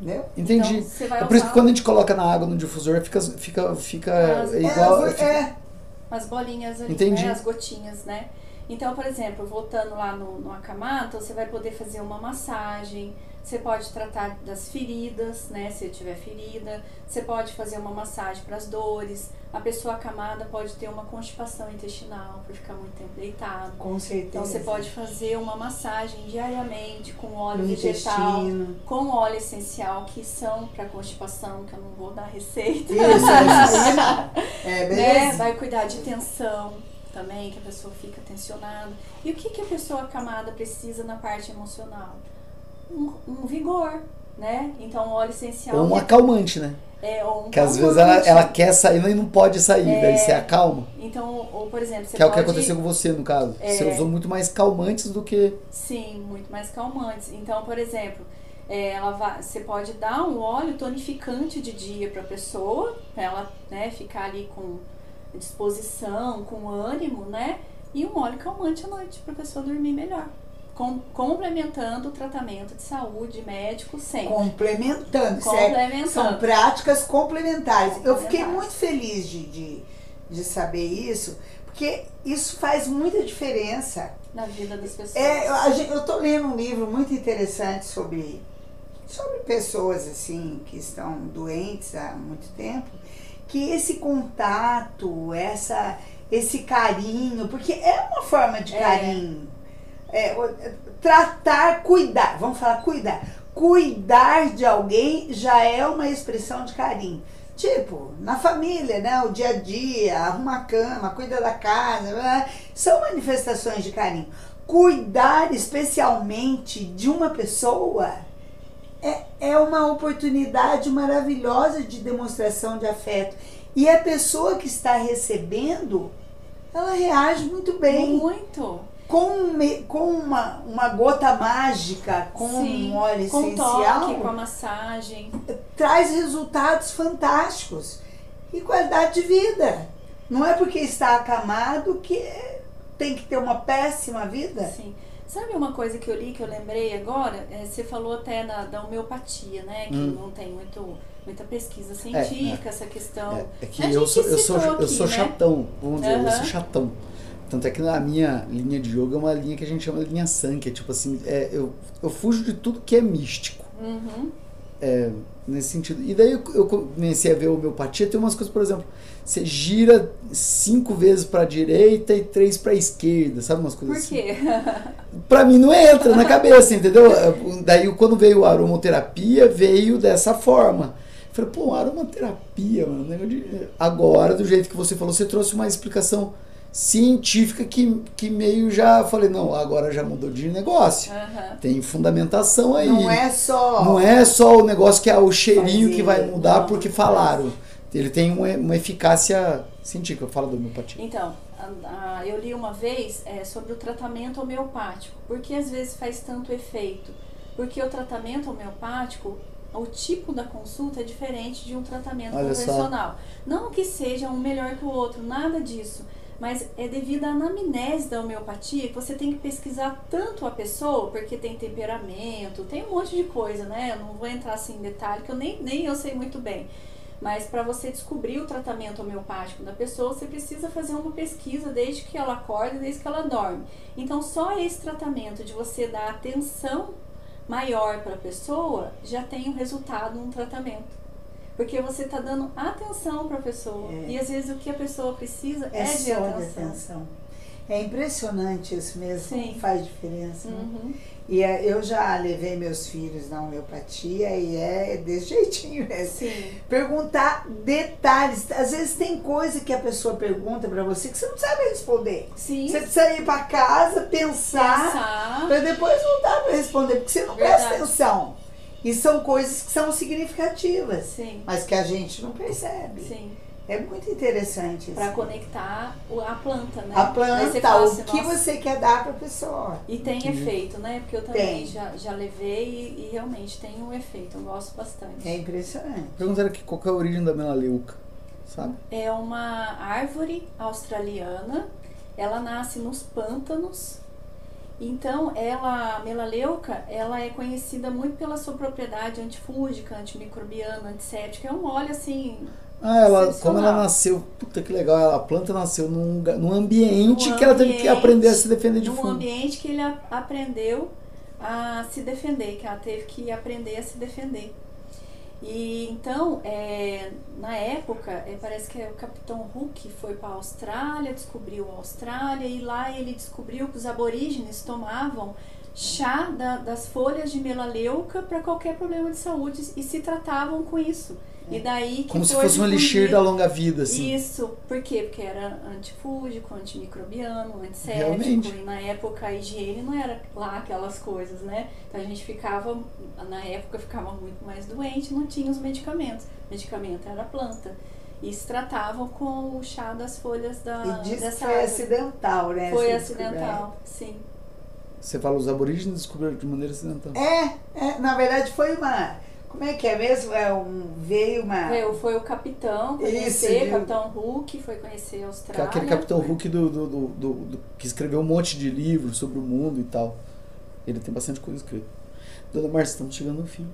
Entendeu? Entendi. Então, você vai é por isso que quando a gente coloca na água no difusor, fica, fica, fica As- igual. é, fica- é, as bolinhas ali, Entendi. né? As gotinhas, né? Então, por exemplo, voltando lá no, no acamato, você vai poder fazer uma massagem, você pode tratar das feridas, né? Se tiver ferida, você pode fazer uma massagem para as dores. A pessoa acamada pode ter uma constipação intestinal por ficar muito tempo deitado. com certeza. Então, você pode fazer uma massagem diariamente com óleo no vegetal, intestino. com óleo essencial, que são para constipação, que eu não vou dar receita. Isso, isso. É, né? beleza? Vai cuidar de tensão também, que a pessoa fica tensionada. E o que, que a pessoa acamada precisa na parte emocional? Um, um vigor, né? Então, o óleo essencial Ou um acalmante, né? É um Que às vezes ela, ela quer sair e não pode sair, É. daí você acalma. Então, ou por exemplo, você Que é o que pode... aconteceu com você, no caso. Você É. usou muito mais calmantes do que. Sim, muito mais calmantes. Então, por exemplo, é, ela vai, você pode dar um óleo tonificante de dia para a pessoa, para ela né, ficar ali com disposição, com ânimo, né? E um óleo calmante à noite para a pessoa dormir melhor. Com, complementando o tratamento de saúde médico sempre. Complementando, certo? Complementando. São práticas complementares. Eu fiquei Complementares. muito feliz de, de, de saber isso, porque isso faz muita diferença. na vida das pessoas. É, eu, tô lendo um livro muito interessante sobre, sobre pessoas assim que estão doentes há muito tempo, que esse contato, essa, esse carinho, porque é uma forma de É. carinho. É, tratar, cuidar, vamos falar cuidar. Cuidar de alguém já é uma expressão de carinho. Tipo, na família, né? O dia a dia, arruma a cama, cuida da casa, né? são manifestações de carinho. Cuidar especialmente de uma pessoa é, é uma oportunidade maravilhosa de demonstração de afeto. E a pessoa que está recebendo, ela reage muito bem Muito. Com, me- com uma, uma gota mágica, com Sim, um óleo com essencial, toque, com a massagem. traz resultados fantásticos e qualidade de vida. Não é porque está acamado que tem que ter uma péssima vida. Sim. Sabe uma coisa que eu li que eu lembrei agora? É, você falou até na, da homeopatia, né? Que Hum. não tem muito, muita pesquisa científica, essa questão. É, é que eu sou, eu sou, citou eu aqui, sou né? chatão, vamos dizer, eu Aham. sou chatão. Tanto é que na minha linha de yoga é uma linha que a gente chama de linha san, que é tipo assim, é, eu, eu fujo de tudo que é místico. Uhum. É, nesse sentido. E daí eu, eu comecei a ver homeopatia, tem umas coisas, por exemplo, você gira cinco vezes pra direita e três pra esquerda, sabe umas coisas Por assim? quê? Pra mim não entra na cabeça, entendeu? Daí quando veio a aromoterapia, veio dessa forma. Eu Falei, pô, aromaterapia, mano. negócio de- Agora, do jeito que você falou, você trouxe uma explicação científica que, que meio já falei, não, agora já mudou de negócio. Aham. Tem fundamentação aí. Não é só. Não é só o negócio que é o cheirinho que vai mudar não, porque falaram. Ele tem uma, uma eficácia científica. Fala da homeopatia. Então, a- a- eu li uma vez é, sobre o tratamento homeopático. Por que às vezes faz tanto efeito? Porque o tratamento homeopático, o tipo da consulta é diferente de um tratamento Olha só. convencional. Não que seja um melhor que o outro, nada disso. Mas é devido à anamnese da homeopatia que você tem que pesquisar tanto a pessoa, porque tem temperamento, tem um monte de coisa, né? Eu não vou entrar assim em detalhe, que eu nem, nem eu sei muito bem. Mas para você descobrir o tratamento homeopático da pessoa, você precisa fazer uma pesquisa desde que ela acorda desde que ela dorme. Então, só esse tratamento de você dar atenção maior para a pessoa já tem um resultado num tratamento. Porque você está dando atenção para a pessoa. É. E às vezes o que a pessoa precisa é, É de atenção. atenção. É impressionante isso mesmo, Sim. faz diferença. né? Uhum. E é, eu já levei meus filhos na homeopatia e é desse jeitinho mesmo. Sim. Perguntar detalhes. Às vezes tem coisa que a pessoa pergunta pra você que você não sabe responder. Sim. Você precisa ir pra casa, pensar, Pensar. pra depois voltar pra responder, porque você não presta Verdade. atenção. E são coisas que são significativas, Sim. mas que a gente não percebe. Sim. É muito interessante Pra isso. conectar o- a planta, né? A planta, fala o assim, que "Nossa, você quer dar pra pessoa. E tem efeito, né? Porque eu também já, já levei e, e realmente tem um efeito. Eu gosto bastante. É impressionante. Perguntaram aqui qual é a origem da melaleuca, sabe? É uma árvore australiana. Ela nasce nos pântanos. Então, ela, a melaleuca, ela é conhecida muito pela sua propriedade antifúngica, antimicrobiana, antisséptica. É um óleo assim. Ah, ela, como ela nasceu, puta que legal, a planta nasceu num, num ambiente Num que ela teve que ambiente- aprender a se defender de num fungo. ambiente que ele a- aprendeu a se defender, que ela teve que aprender a se defender. E então, é, na época, é, parece que o Capitão Hook foi para a Austrália, descobriu a Austrália e lá ele descobriu que os aborígenes tomavam chá da- das folhas de melaleuca para qualquer problema de saúde e se tratavam com isso. E daí que Como se fosse um elixir da longa vida, assim. isso, por quê? Porque era antifúngico, antimicrobiano, antisséptico, Realmente. e na época a higiene não era lá aquelas coisas, né? Então a gente ficava, na época ficava muito mais doente, não tinha os medicamentos. O medicamento era a planta. E se tratavam com o chá das folhas da E diz que dessa foi árvore. acidental, né? Foi acidental, sim. Você fala, os aborígenes descobriram de maneira acidental. É, é, na verdade foi uma. Como é que é mesmo? É um, veio uma. Foi, foi o capitão Isso, conhecer, viu? Capitão Hulk, foi conhecer a Que Austrália. Aquele Capitão Hulk do, do, do- do- do- que escreveu um monte de livros sobre o mundo e tal. Ele tem bastante coisa escrita. Dona Márcia, estamos chegando no fim.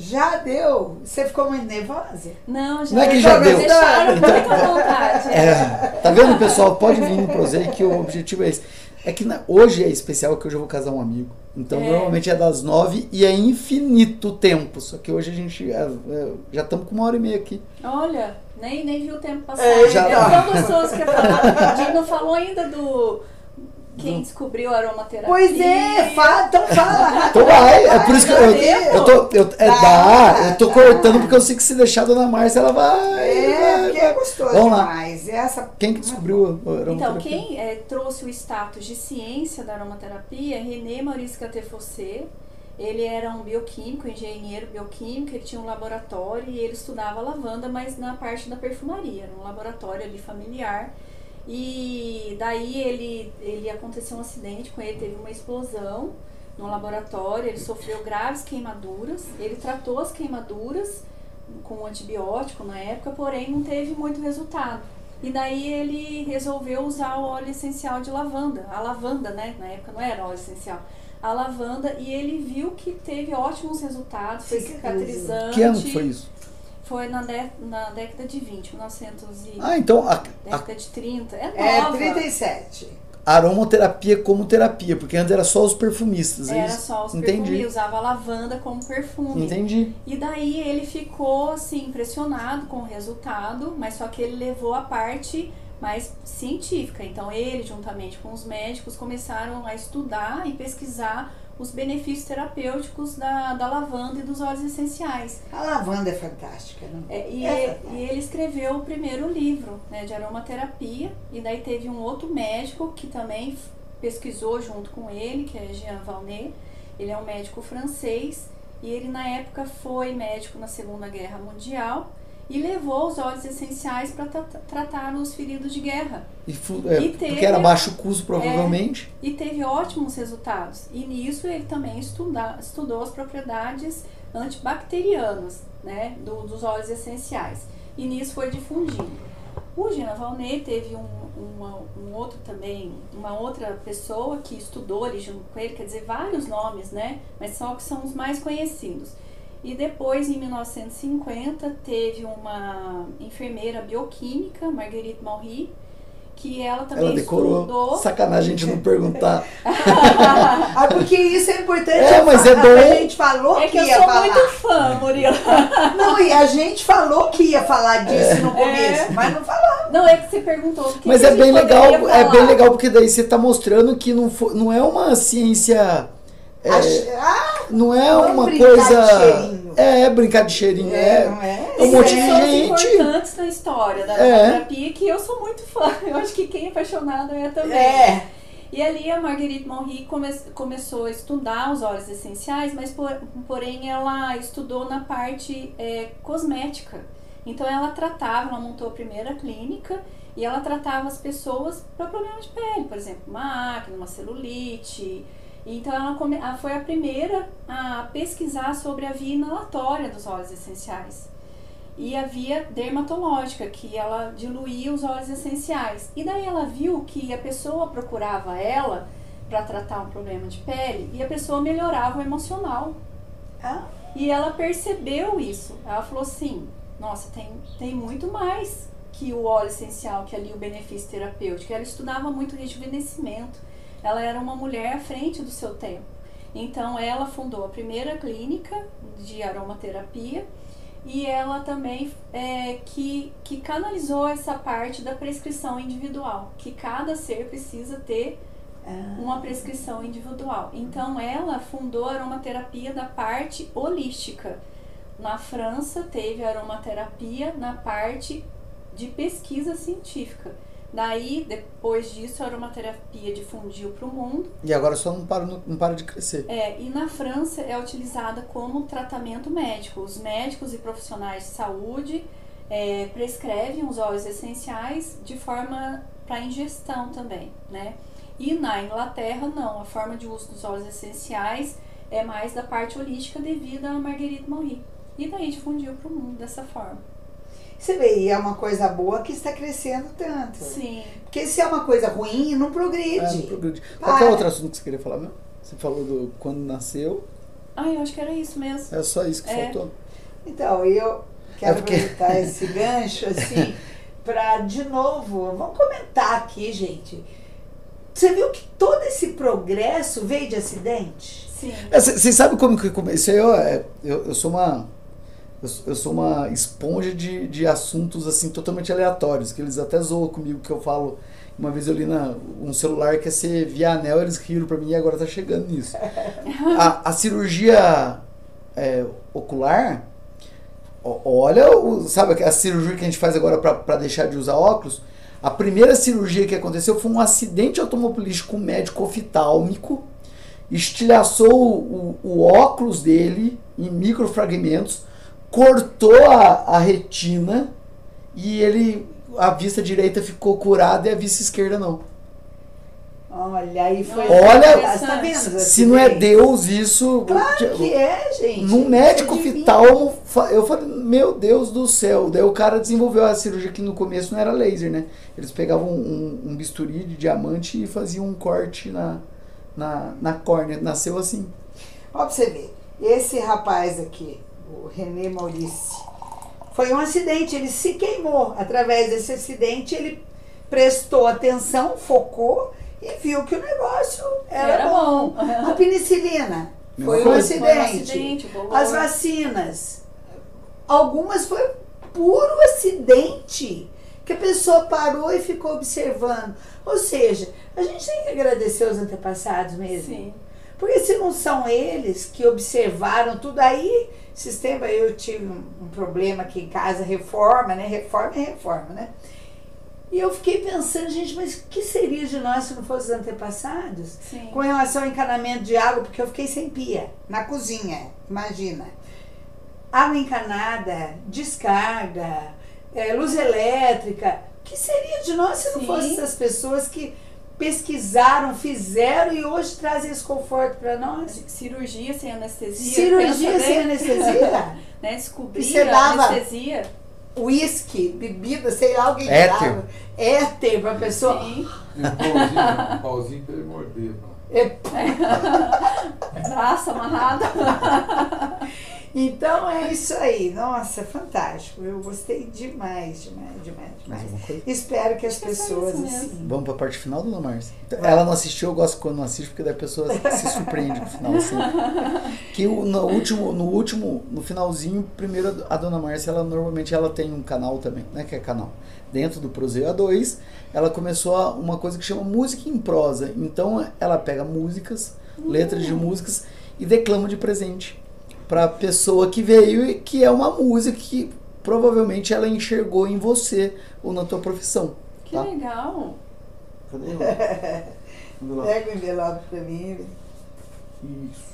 Já deu? Você ficou muito nervosa? Não, já, Não é que já deu. deixaram Então- muita vontade. É, tá vendo, pessoal? Pode vir no Prosei que o objetivo é esse. É que na- hoje é especial que hoje eu vou casar um amigo. Então É. normalmente é das nove e é infinito o tempo. Só que hoje a gente é, é, já estamos com uma hora e meia aqui. Olha, nem, nem vi o tempo passar. É, já é tá. tão gostoso que falar. A gente não falou ainda do quem descobriu a aromaterapia. Pois é, fala, então fala. Então vai, é por isso que eu, eu, eu tô. Eu, é, Dá, dá, eu tô dá. cortando porque eu sei que se deixar a Dona Márcia, ela vai. É, vai, porque vai. é gostoso Vamos lá. demais. Essa... Quem que descobriu a Então, aromaterapia? quem eh, trouxe o status de ciência da aromaterapia é René Maurice Catefossé. Ele era um bioquímico, engenheiro bioquímico, ele tinha um laboratório e ele estudava lavanda, mas na parte da perfumaria, era um laboratório ali familiar. E daí ele, ele aconteceu um acidente com ele, teve uma explosão no laboratório, ele sofreu graves queimaduras, ele tratou as queimaduras com antibiótico na época, porém não teve muito resultado. E daí ele resolveu usar o óleo essencial de lavanda, a lavanda, né? Na época não era óleo essencial. A lavanda, e ele viu que teve ótimos resultados, foi Cicatrizou. cicatrizante. Que ano foi isso? Foi na, de- na década de 20, 1900 e... Ah, então a, a década de 30. É É nova. 37. aromaterapia como terapia, porque antes era só os perfumistas, é Era só os Entendi. perfumes, usava lavanda como perfume. Entendi. E daí ele ficou assim impressionado com o resultado, mas só que ele levou a parte mais científica. Então ele, juntamente com os médicos, começaram a estudar e pesquisar os benefícios terapêuticos da, da lavanda e dos óleos essenciais. A lavanda é fantástica, não? É, e, É e- e ele escreveu o primeiro livro né, de aromaterapia, e daí teve um outro médico que também pesquisou junto com ele, que é Jean Valnet. Ele é um médico francês, e ele na época foi médico na Segunda Guerra Mundial e levou os óleos essenciais para tratar os feridos de guerra. E, é, E teve- porque era baixo custo, provavelmente. E teve ótimos resultados. E nisso ele também estuda, estudou as propriedades antibacterianas né, do- dos óleos essenciais. E nisso foi difundindo. O Jean Valnet teve um, uma- um outro também, uma outra pessoa que estudou ali junto com ele, quer dizer, vários nomes, né? Mas só que são os mais conhecidos. E depois, em 1950, teve uma enfermeira bioquímica, Marguerite Maury, que ela também Ela decorou. estudou. Sacanagem a gente não perguntar. Ah, porque isso é importante. É, mas é A bom. gente falou É que, que eu ia sou falar. muito fã, Murilo. Não, e a gente falou que ia falar disso no É. começo, mas não falamos. Não, é que você perguntou. que Mas que a é bem legal, poderia é falar. bem legal porque daí você tá mostrando que não, fo- não é uma ciência. É, Ah, não é Vamos uma de coisa. cheirinho. É, brincar de cheirinho. é, É, não é? É um monte de pessoas gente. importantes na história da É. terapia que eu sou muito fã. Eu acho que quem é apaixonado é também. É. E ali a Marguerite Monry come começou a estudar os óleos essenciais, mas por- porém ela estudou na parte é, cosmética. Então ela tratava, ela montou a primeira clínica e ela tratava as pessoas para problemas de pele, por exemplo, uma acne, uma celulite. Então ela come- ela foi a primeira a pesquisar sobre a via inalatória dos óleos essenciais e a via dermatológica, que ela diluía os óleos essenciais. E daí ela viu que a pessoa procurava ela para tratar um problema de pele e a pessoa melhorava o emocional. Ah, E ela percebeu isso. Ela falou assim: nossa, tem, tem muito mais que o óleo essencial, que ali o benefício terapêutico. Ela estudava muito rejuvenescimento. Ela era uma mulher à frente do seu tempo. Então ela fundou a primeira clínica de aromaterapia e ela também é, que, que canalizou essa parte da prescrição individual, que cada ser precisa ter ah. uma prescrição individual. Então ela fundou a aromaterapia da parte holística. Na França teve aromaterapia na parte de pesquisa científica. Daí, depois disso, a aromaterapia difundiu para o mundo. E agora só não para, não para de crescer. É, e na França é utilizada como tratamento médico. Os médicos e profissionais de saúde é, prescrevem os óleos essenciais de forma para ingestão também, né? E na Inglaterra, não. A forma de uso dos óleos essenciais é mais da parte holística devido a Marguerite Monry. E daí difundiu para o mundo dessa forma. Você vê, e é uma coisa boa que está crescendo tanto. Sim. Porque se é uma coisa ruim, não É, progride. não progride. Qual que é Para. outro assunto que você queria falar mesmo? Você falou do quando nasceu. Ah, eu acho que era isso mesmo. É só isso que É. faltou. Então, eu quero É porque- aproveitar esse gancho, assim, para, de novo, vamos comentar aqui, gente. Você viu que todo esse progresso veio de acidente? Sim. É, Vocês sabem como que comecei? Eu, é, eu, eu sou uma. Eu, sou- eu sou uma esponja de, de assuntos assim totalmente aleatórios, que eles até zoam comigo que eu falo. Uma vez eu li na, um celular que ia ser via anel, eles riram pra mim e agora tá chegando nisso. A, a cirurgia é, ocular, olha, o, sabe a cirurgia que a gente faz agora pra deixar de usar óculos? A primeira cirurgia que aconteceu foi um acidente automobilístico com um médico oftálmico estilhaçou o, o óculos dele em microfragmentos, cortou a, a retina e ele a vista direita ficou curada e a vista esquerda não. Olha, aí foi. Olha, Você tá vendo? os Se não é? Deus isso, Claro que é, gente. num médico é oftalmo, eu falei, meu Deus do céu. Daí o cara desenvolveu a cirurgia que no começo não era laser, né? Eles pegavam um, um bisturi de diamante e faziam um corte na, na, na córnea. Nasceu assim. Ó, pra você ver. Esse rapaz aqui, o René Maurício, foi um acidente. Ele se queimou. Através desse acidente, ele prestou atenção, focou e viu que o negócio era, Era bom. bom. A penicilina Mesma foi um acidente. Foi um acidente. As vacinas. Algumas foi puro acidente. Que a pessoa parou e ficou observando. Ou seja, a gente tem que agradecer os antepassados mesmo. Sim. Porque se não são eles que observaram tudo aí, sistema, eu tive um, um problema aqui em casa, reforma, né? Reforma é reforma, né? E eu fiquei pensando, gente, mas o que seria de nós se não fossem os antepassados? Sim. Com relação ao encanamento de água, porque eu fiquei sem pia, na cozinha, imagina. Água encanada, descarga, eh, luz elétrica. O que seria de nós se não Sim. fossem essas pessoas que pesquisaram, fizeram e hoje trazem esse conforto para nós? Cirurgia sem anestesia. Cirurgia pensa sem bem, anestesia, Né? Descobrir Você a dava- anestesia. uísque, bebida, sei lá, alguém Éter. dava. Éter pra pessoa. Sim. Um pauzinho, pra ele morder. pá. É, Braço amarrado. Então é isso aí. Nossa, fantástico. Eu gostei demais, demais, demais, Mais demais. Espero que as Acho que é pessoas assim. Vamos pra parte final, dona Márcia? Então. Ela não assistiu, eu gosto quando não assiste, porque daí a pessoa se surpreende com o final. Assim. Que no último, no último, no finalzinho, primeiro a dona Márcia, ela normalmente ela tem um canal também, né? Que é canal. Dentro do Proseio A2, ela começou a- uma coisa que chama música em prosa. Então ela pega músicas, letras de músicas e declama de presente pra pessoa que veio e que é uma música que provavelmente ela enxergou em você ou na tua profissão. Que Tá? legal. Cadê? Pega o envelope pra mim. Isso.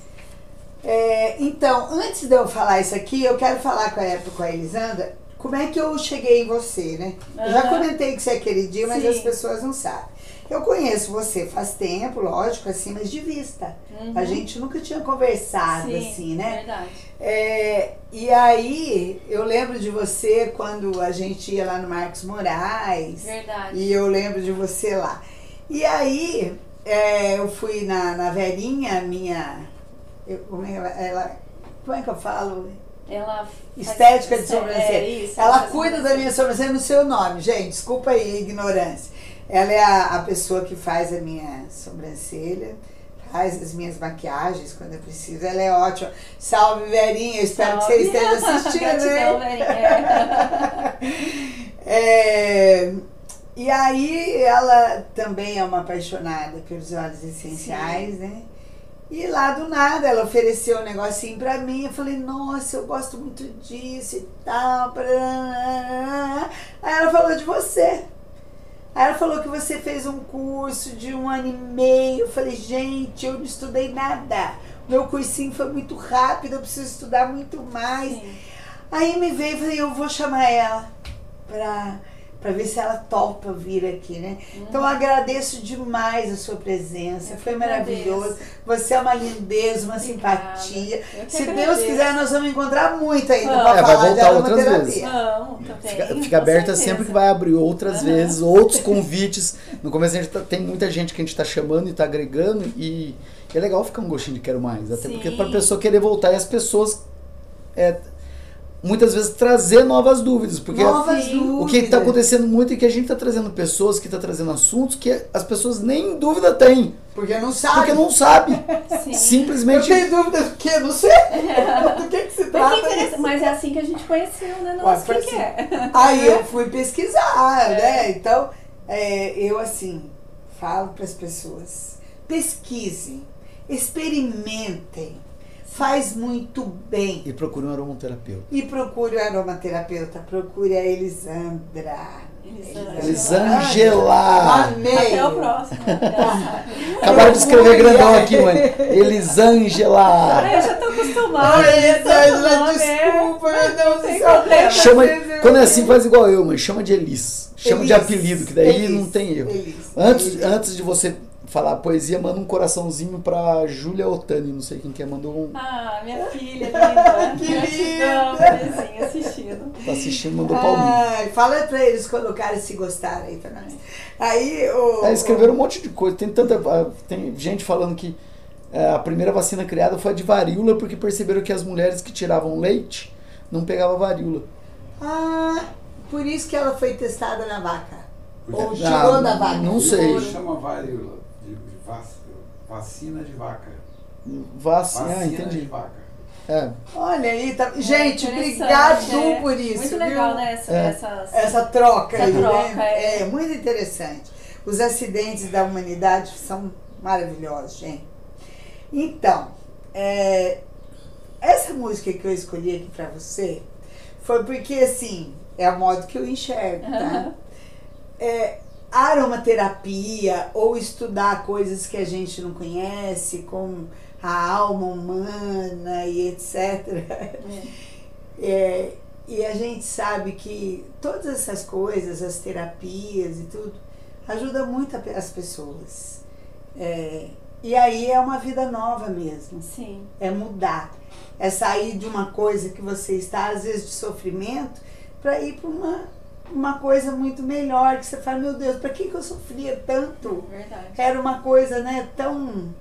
É, então, antes de eu falar isso aqui, eu quero falar com a, com a Elisandra como é que eu cheguei em você, né? Eu já comentei que você é queridinha, mas Sim. as pessoas não sabem. Eu conheço você faz tempo, lógico, assim, mas de vista. Uhum. A gente nunca tinha conversado Sim, assim, né? Verdade. É, e aí, eu lembro de você quando a gente ia lá no Marcos Moraes. Verdade. E eu lembro de você lá. E aí, é, eu fui na, na velhinha, minha. eu- como, é, que ela, ela- como é que eu falo? Ela Estética de sobrancelha. É, isso, Ela cuida da minha sobrancelha no seu nome, gente. Desculpa aí a ignorância. Ela é a, a pessoa que faz a minha sobrancelha, faz as minhas maquiagens quando eu preciso. Ela é ótima. Salve, Verinha. Eu espero que Salve. esteja assistindo, Gratidão, né? Verinha. É, e aí ela também é uma apaixonada pelos óleos essenciais, né? E lá do nada ela ofereceu um negocinho pra mim. Eu falei, nossa, eu gosto muito disso e tal. Aí ela falou de você. Aí ela falou que você fez um curso de um ano e meio. Eu falei, gente, eu não estudei nada. Meu cursinho foi muito rápido, eu preciso estudar muito mais. Sim. Aí me veio e falei, eu vou chamar ela pra, pra ver se ela topa vir aqui, né? Então eu agradeço demais a sua presença, Eu foi maravilhoso. agradeço. Você é uma lindeza, uma Obrigada. simpatia. Se Deus agradeço. quiser, nós vamos encontrar muito ainda Vamos. pra É, vai falar de voltar outras vezes. Vamos, também. Fica, fica aberta certeza. sempre que vai abrir outras vezes, outros convites. No começo a gente tá- tem muita gente que a gente tá chamando e tá agregando e é legal ficar um gostinho de quero mais. Até porque Sim. pra pessoa querer voltar e as pessoas é, muitas vezes trazer novas dúvidas. Porque Novas Sim. dúvidas. o que está acontecendo muito é que a gente está trazendo pessoas que está trazendo assuntos que as pessoas nem dúvida têm, Porque não sabe. porque não sabe. Sim. Eu Simplesmente. tenho dúvida do que? Não sei. do que, que se Mas, trata isso. mas é assim que a gente conheceu, né? Ué, Nossa, foi quem que é? Aí eu fui pesquisar, É. né? Então, é, eu assim, falo para as pessoas: pesquisem, experimentem, faz muito bem. E procure um aromaterapeuta. E procure o aromaterapeuta, procure a Elisandra. Elisângela. Elisângela. Amei. Até o próximo. Acabaram de escrever grandão aqui, mãe. Elisângela. Ai, eu já tô acostumada. Ai, Elisângela, Tanto nome, é. desculpa, meu Deus do céu. problema. Chama, quando é assim, faz igual eu, mãe. Chama de Elis. Chama de Elis, apelido, que daí Elis, não tem erro. Elis, Antes, Elis. antes de você falar poesia, manda um coraçãozinho pra Júlia Otani. Não sei quem que é, mandou um. Ah, minha filha linda. Que Gratidão, linda. bebezinho, assistindo. Tá assistindo, mandou palminho. Ai, fala pra eles colocarem se gostaram aí pra nós. Aí o. É, escreveram um monte de coisa. Tem tanta. ah, Tem gente falando que é, a primeira vacina criada foi a de varíola, porque perceberam que as mulheres que tiravam leite não pegavam varíola. Ah, por isso que ela foi testada na vaca. Ou Ah, tirou da vaca. Não sei. Chama varíola, vac- vacina de vaca. Vacina, Vacina ah, de entendi. vaca. É. Olha aí, tá... gente, obrigado é. por isso. Muito viu? legal, né? Essa, É. essas- Essa troca Essa aí, troca, né? é. É muito interessante. Os acidentes da humanidade são maravilhosos, gente. Então, é, essa música que eu escolhi aqui pra você foi porque, assim, é o modo que eu enxergo, tá? Aham. é, aromaterapia ou estudar coisas que a gente não conhece, como a alma humana e etc. É, e a gente sabe que todas essas coisas, as terapias e tudo, ajuda muito as pessoas. É, e aí é uma vida nova mesmo Sim. é mudar. É sair de uma coisa que você está, às vezes, de sofrimento, para ir para uma, uma coisa muito melhor, que você fala, meu Deus, para que, que eu sofria tanto? Verdade. Era uma coisa, né, tão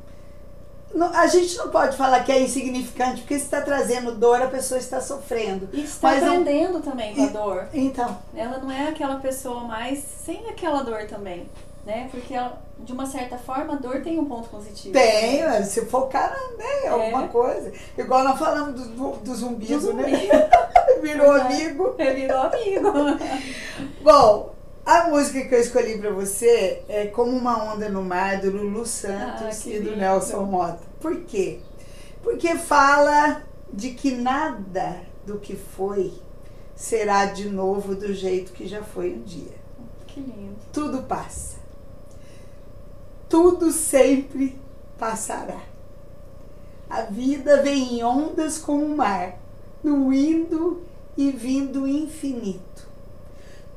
a gente não pode falar que é insignificante, porque se está trazendo dor, a pessoa está sofrendo. E está Mas não- aprendendo também com a dor. Então, Ela não é aquela pessoa mais sem aquela dor também, né? Porque de uma certa forma a dor tem um ponto positivo. tem, mas se focar né, em alguma É. coisa. Igual nós falamos do, do, do zumbido, Do né? Virou amigo. Ele virou amigo. Bom, a música que eu escolhi pra você é Como uma Onda no Mar, do Lulu Santos Ah, e do lindo. Nelson Mota. Por quê? Porque fala de que nada do que foi será de novo do jeito que já foi um dia. Que lindo. Tudo passa. Tudo sempre passará. A vida vem em ondas como o mar, no indo e vindo infinito.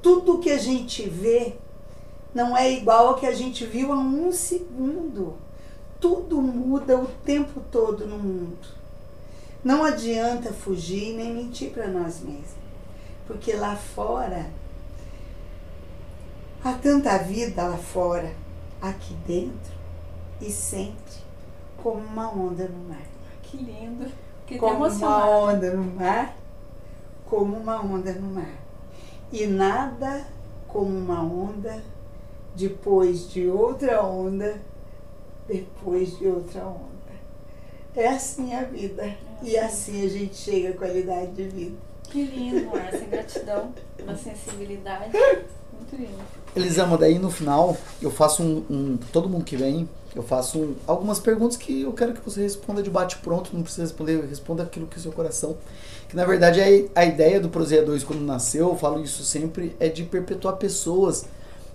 Tudo que a gente vê não é igual ao que a gente viu há um segundo. Tudo muda o tempo todo no mundo. Não adianta fugir nem mentir para nós mesmos, porque lá fora Há tanta vida lá fora, aqui dentro e sempre, como uma onda no mar. Que lindo. Fiquei Como uma onda no mar, como uma onda no mar. E nada como uma onda depois de outra onda, depois de outra onda. É assim a vida. E assim a gente chega à qualidade de vida. Que lindo, Márcia. Gratidão, uma sensibilidade. Muito. Elisama, daí no final eu faço um, um- Todo mundo que vem, eu faço um- algumas perguntas que eu quero que você responda de bate-pronto, não precisa responder, responda aquilo que o seu coração. Que na verdade é a ideia do Proseia 2 quando nasceu, eu falo isso sempre, é de perpetuar pessoas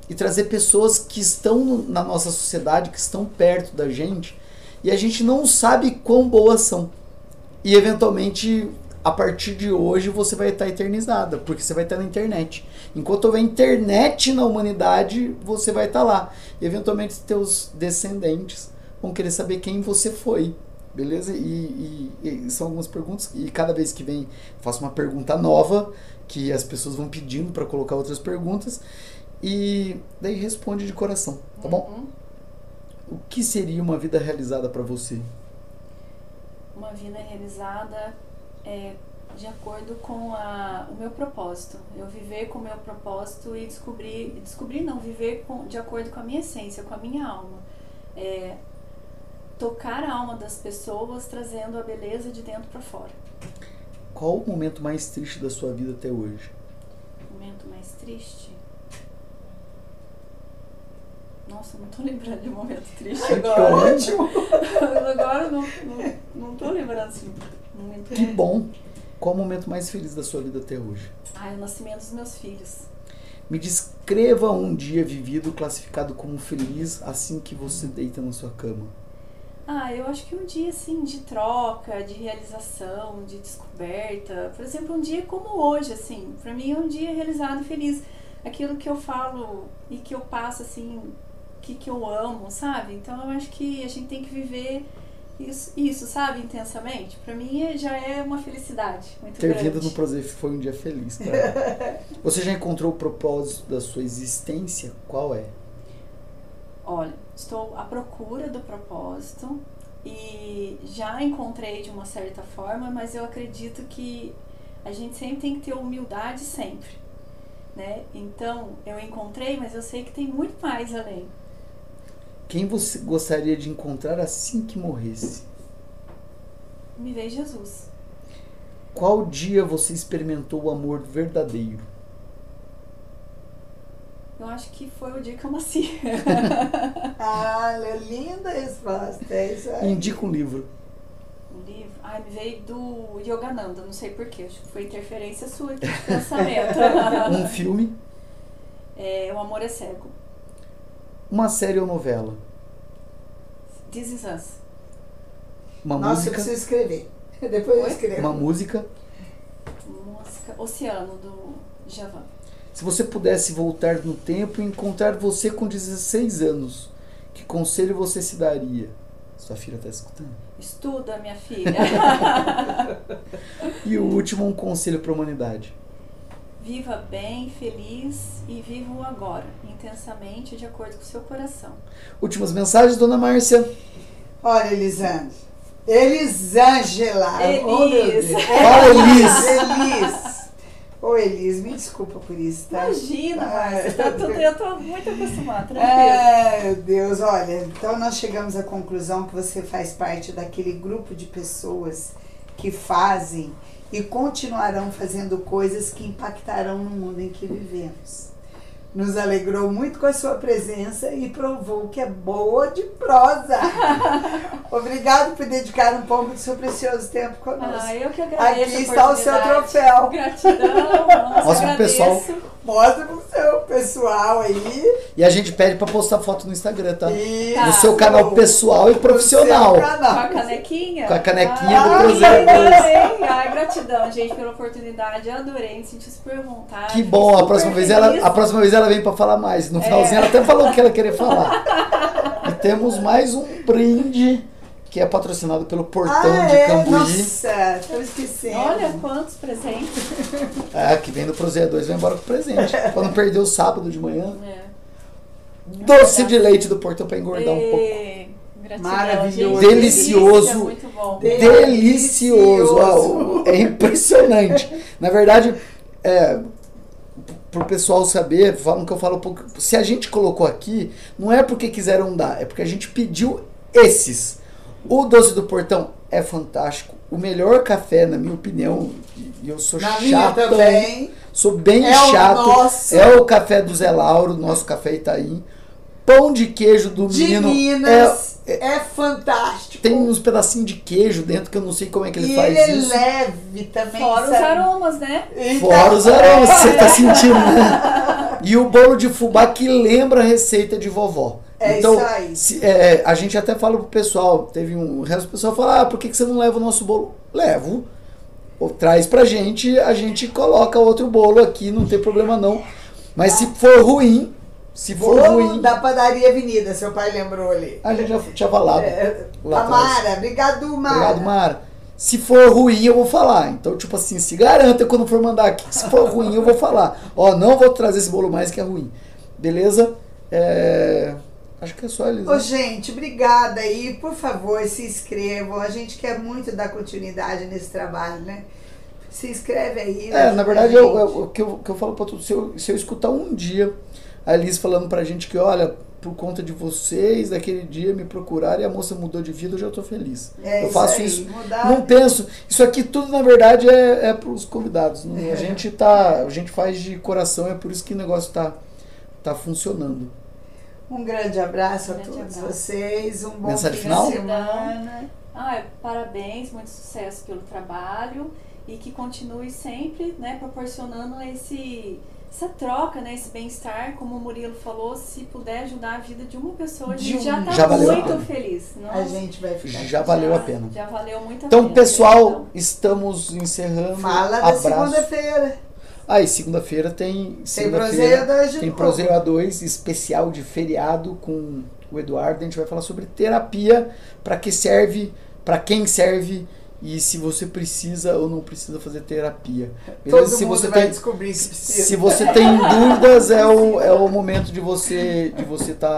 e trazer pessoas que estão no- na nossa sociedade, que estão perto da gente, e a gente não sabe quão boas são. E eventualmente, a partir de hoje, você vai estar eternizada, porque você vai estar na internet. Enquanto houver internet na humanidade, você vai estar lá. E eventualmente, teus descendentes vão querer saber quem você foi. Beleza? E, e- e são algumas perguntas, e cada vez que vem, faço uma pergunta nova, que as pessoas vão pedindo para colocar outras perguntas, e daí responde de coração, tá bom? Uhum. O que seria uma vida realizada para você? Uma vida realizada é, de acordo com a, o meu propósito. Eu viver com o meu propósito e descobrir, descobrir não, viver com, de acordo com a minha essência, com a minha alma. É, tocar a alma das pessoas, trazendo a beleza de dentro para fora. Qual o momento mais triste da sua vida até hoje? O momento mais triste. Nossa, não tô lembrando de um momento triste Que agora. ótimo! agora não, não, não tô lembrando assim. Momento Que bom! Qual o momento mais feliz da sua vida até hoje? Ai, o nascimento dos meus filhos. Me descreva um dia vivido classificado como feliz assim que você deita na sua cama. Ah, eu acho que um dia assim de troca, de realização, de descoberta. Por exemplo, um dia como hoje, assim, pra mim é um dia realizado e feliz. Aquilo que eu falo e que eu passo assim, que que eu amo, sabe? Então eu acho que a gente tem que viver isso, isso sabe, intensamente. Pra mim é- já é uma felicidade muito Ter grande. vindo no prazer foi um dia feliz, cara. Você já encontrou o propósito da sua existência? Qual é? Olha, estou à procura do propósito e já encontrei de uma certa forma, mas eu acredito que a gente sempre tem que ter humildade sempre, né? Então, eu encontrei, mas eu sei que tem muito mais além. Quem você gostaria de encontrar assim que morresse? Me veio Jesus. Qual dia você experimentou o amor verdadeiro? Eu acho que foi o dia que eu nasci. Ah, linda a resposta. É isso aí. Indica um livro. Um livro. Ai, me veio do Yogananda, não sei porquê. Acho que foi interferência sua aqui de pensamento. Um filme, é, o amor é cego. Uma série ou novela, This is us. uma Nossa, eu música, preciso escrever. Depois eu escrevo. uma música. Música Oceano, do Javan. Se você pudesse voltar no tempo e encontrar você com 16 anos, que conselho você se daria? Sua filha está escutando. Estuda, minha filha. E o último, um conselho para a humanidade. Viva bem, feliz e viva o agora, intensamente, de acordo com o seu coração. Últimas mensagens, dona Márcia. Olha, Elisângela. Elisângela. Oh, meu Elis. Deus. Fala, Elis. Elis. Ô, Elis, me desculpa por isso, tá? Imagina, Ah, Márcia. Tá tudo, eu tô muito acostumada, tranquilo. Ai, meu Deus, olha, então nós chegamos à conclusão que você faz parte daquele grupo de pessoas que fazem e continuarão fazendo coisas que impactarão no mundo em que vivemos. Nos alegrou muito com a sua presença e provou que é boa de prosa. Obrigado por dedicar um pouco do seu precioso tempo conosco. Ah, eu que agradeço. Aqui a está o seu troféu. Gratidão. Nossa, pro pessoal. Mostra pro seu pessoal aí. E a gente pede pra postar foto no Instagram, tá? Tá. No seu canal pessoal e profissional. Com a canequinha? Com a canequinha ah, do adorei. Ai, gratidão, gente, pela oportunidade. Adorei, me senti super vontade. Que bom, a próxima, vez ela, a próxima vez ela vem pra falar mais. No É. finalzinho ela até falou o que ela queria falar. E temos mais um brinde que é patrocinado pelo Portão ah, de é? Cambuí. Nossa, tô esquecendo. Olha quantos presentes. É, que vem do 2 vai embora com presente. pra não perder o sábado de manhã. É. Doce de leite do Portão pra engordar um pouco. Gratidão, Maravilhoso. gente. Delicioso. Delícia, bom. Delicioso. Uau, é impressionante. Na verdade, é, pro pessoal saber, falam que eu falo um pouco. Se a gente colocou aqui, não é porque quiseram dar, é porque a gente pediu esses. O doce do portão é fantástico. O melhor café, na minha opinião, e eu sou Na minha chato. também. Sou bem É o chato. nosso. É o café do Zé Lauro, nosso café Itaim. Pão de queijo do De menino. Minas. É, fantástico. Tem uns pedacinhos de queijo dentro que eu não sei como é que ele e faz ele isso. é leve também. Fora os sabe? aromas, né? Então, Fora os aromas que você tá sentindo, né? E o bolo de fubá que lembra a receita de vovó. É então, isso aí. se- é, a gente até fala pro pessoal, teve um resto do pessoal fala, ah, por que, que você não leva o nosso bolo? Levo. Ou traz pra gente, a gente coloca outro bolo aqui, não tem problema não. Mas se for ruim, se for Bolo ruim, da padaria Avenida, seu pai lembrou ali. a gente já tinha falado. É, lá. Mara, obrigado, Mara. Obrigado, Mara. Se for ruim, eu vou falar. Então, tipo assim, se garanta quando for mandar aqui. Se for ruim, eu vou falar. Ó, não vou trazer esse bolo mais que é ruim. Beleza? É, Acho que é só eles. Ô, gente, obrigada aí. Por favor, se inscrevam. A gente quer muito dar continuidade nesse trabalho, né? Se inscreve aí. É, na verdade, eu, que eu, que eu falo pra todos, se eu, se eu escutar um dia a Liz falando pra gente que, olha, por conta de vocês, daquele dia me procuraram e a moça mudou de vida, eu já tô feliz. É eu faço aí, isso. Mudar. Não penso. Isso aqui tudo, na verdade, é, é pros convidados. né? É. A gente tá. A gente faz de coração, é por isso que o negócio tá, tá funcionando. Um grande abraço a Grande todos abraço. vocês. Um bom Mensagem fim final? de semana. Ah, parabéns, muito sucesso pelo trabalho e que continue sempre, né, proporcionando esse essa troca, né, esse bem-estar, como o Murilo falou, se puder ajudar a vida de uma pessoa, a De gente já um. tá Já valeu a muito pena. feliz. A Nossa, gente vai ficar. Já valeu a pena. Já valeu muito a Então, pena. pessoal, gratidão. estamos encerrando. Fala da Abraço. segunda-feira. Aí, segunda-feira tem. Tem Segunda-feira Proseio 2 de tem novo. Proseio A2 especial de feriado com o Eduardo. A gente vai falar sobre terapia, para que serve, para quem serve e se você precisa ou não precisa fazer terapia. Todo Se mundo você vai tem descobrir que precisa. se você tem dúvidas é o, é o momento de você de você estar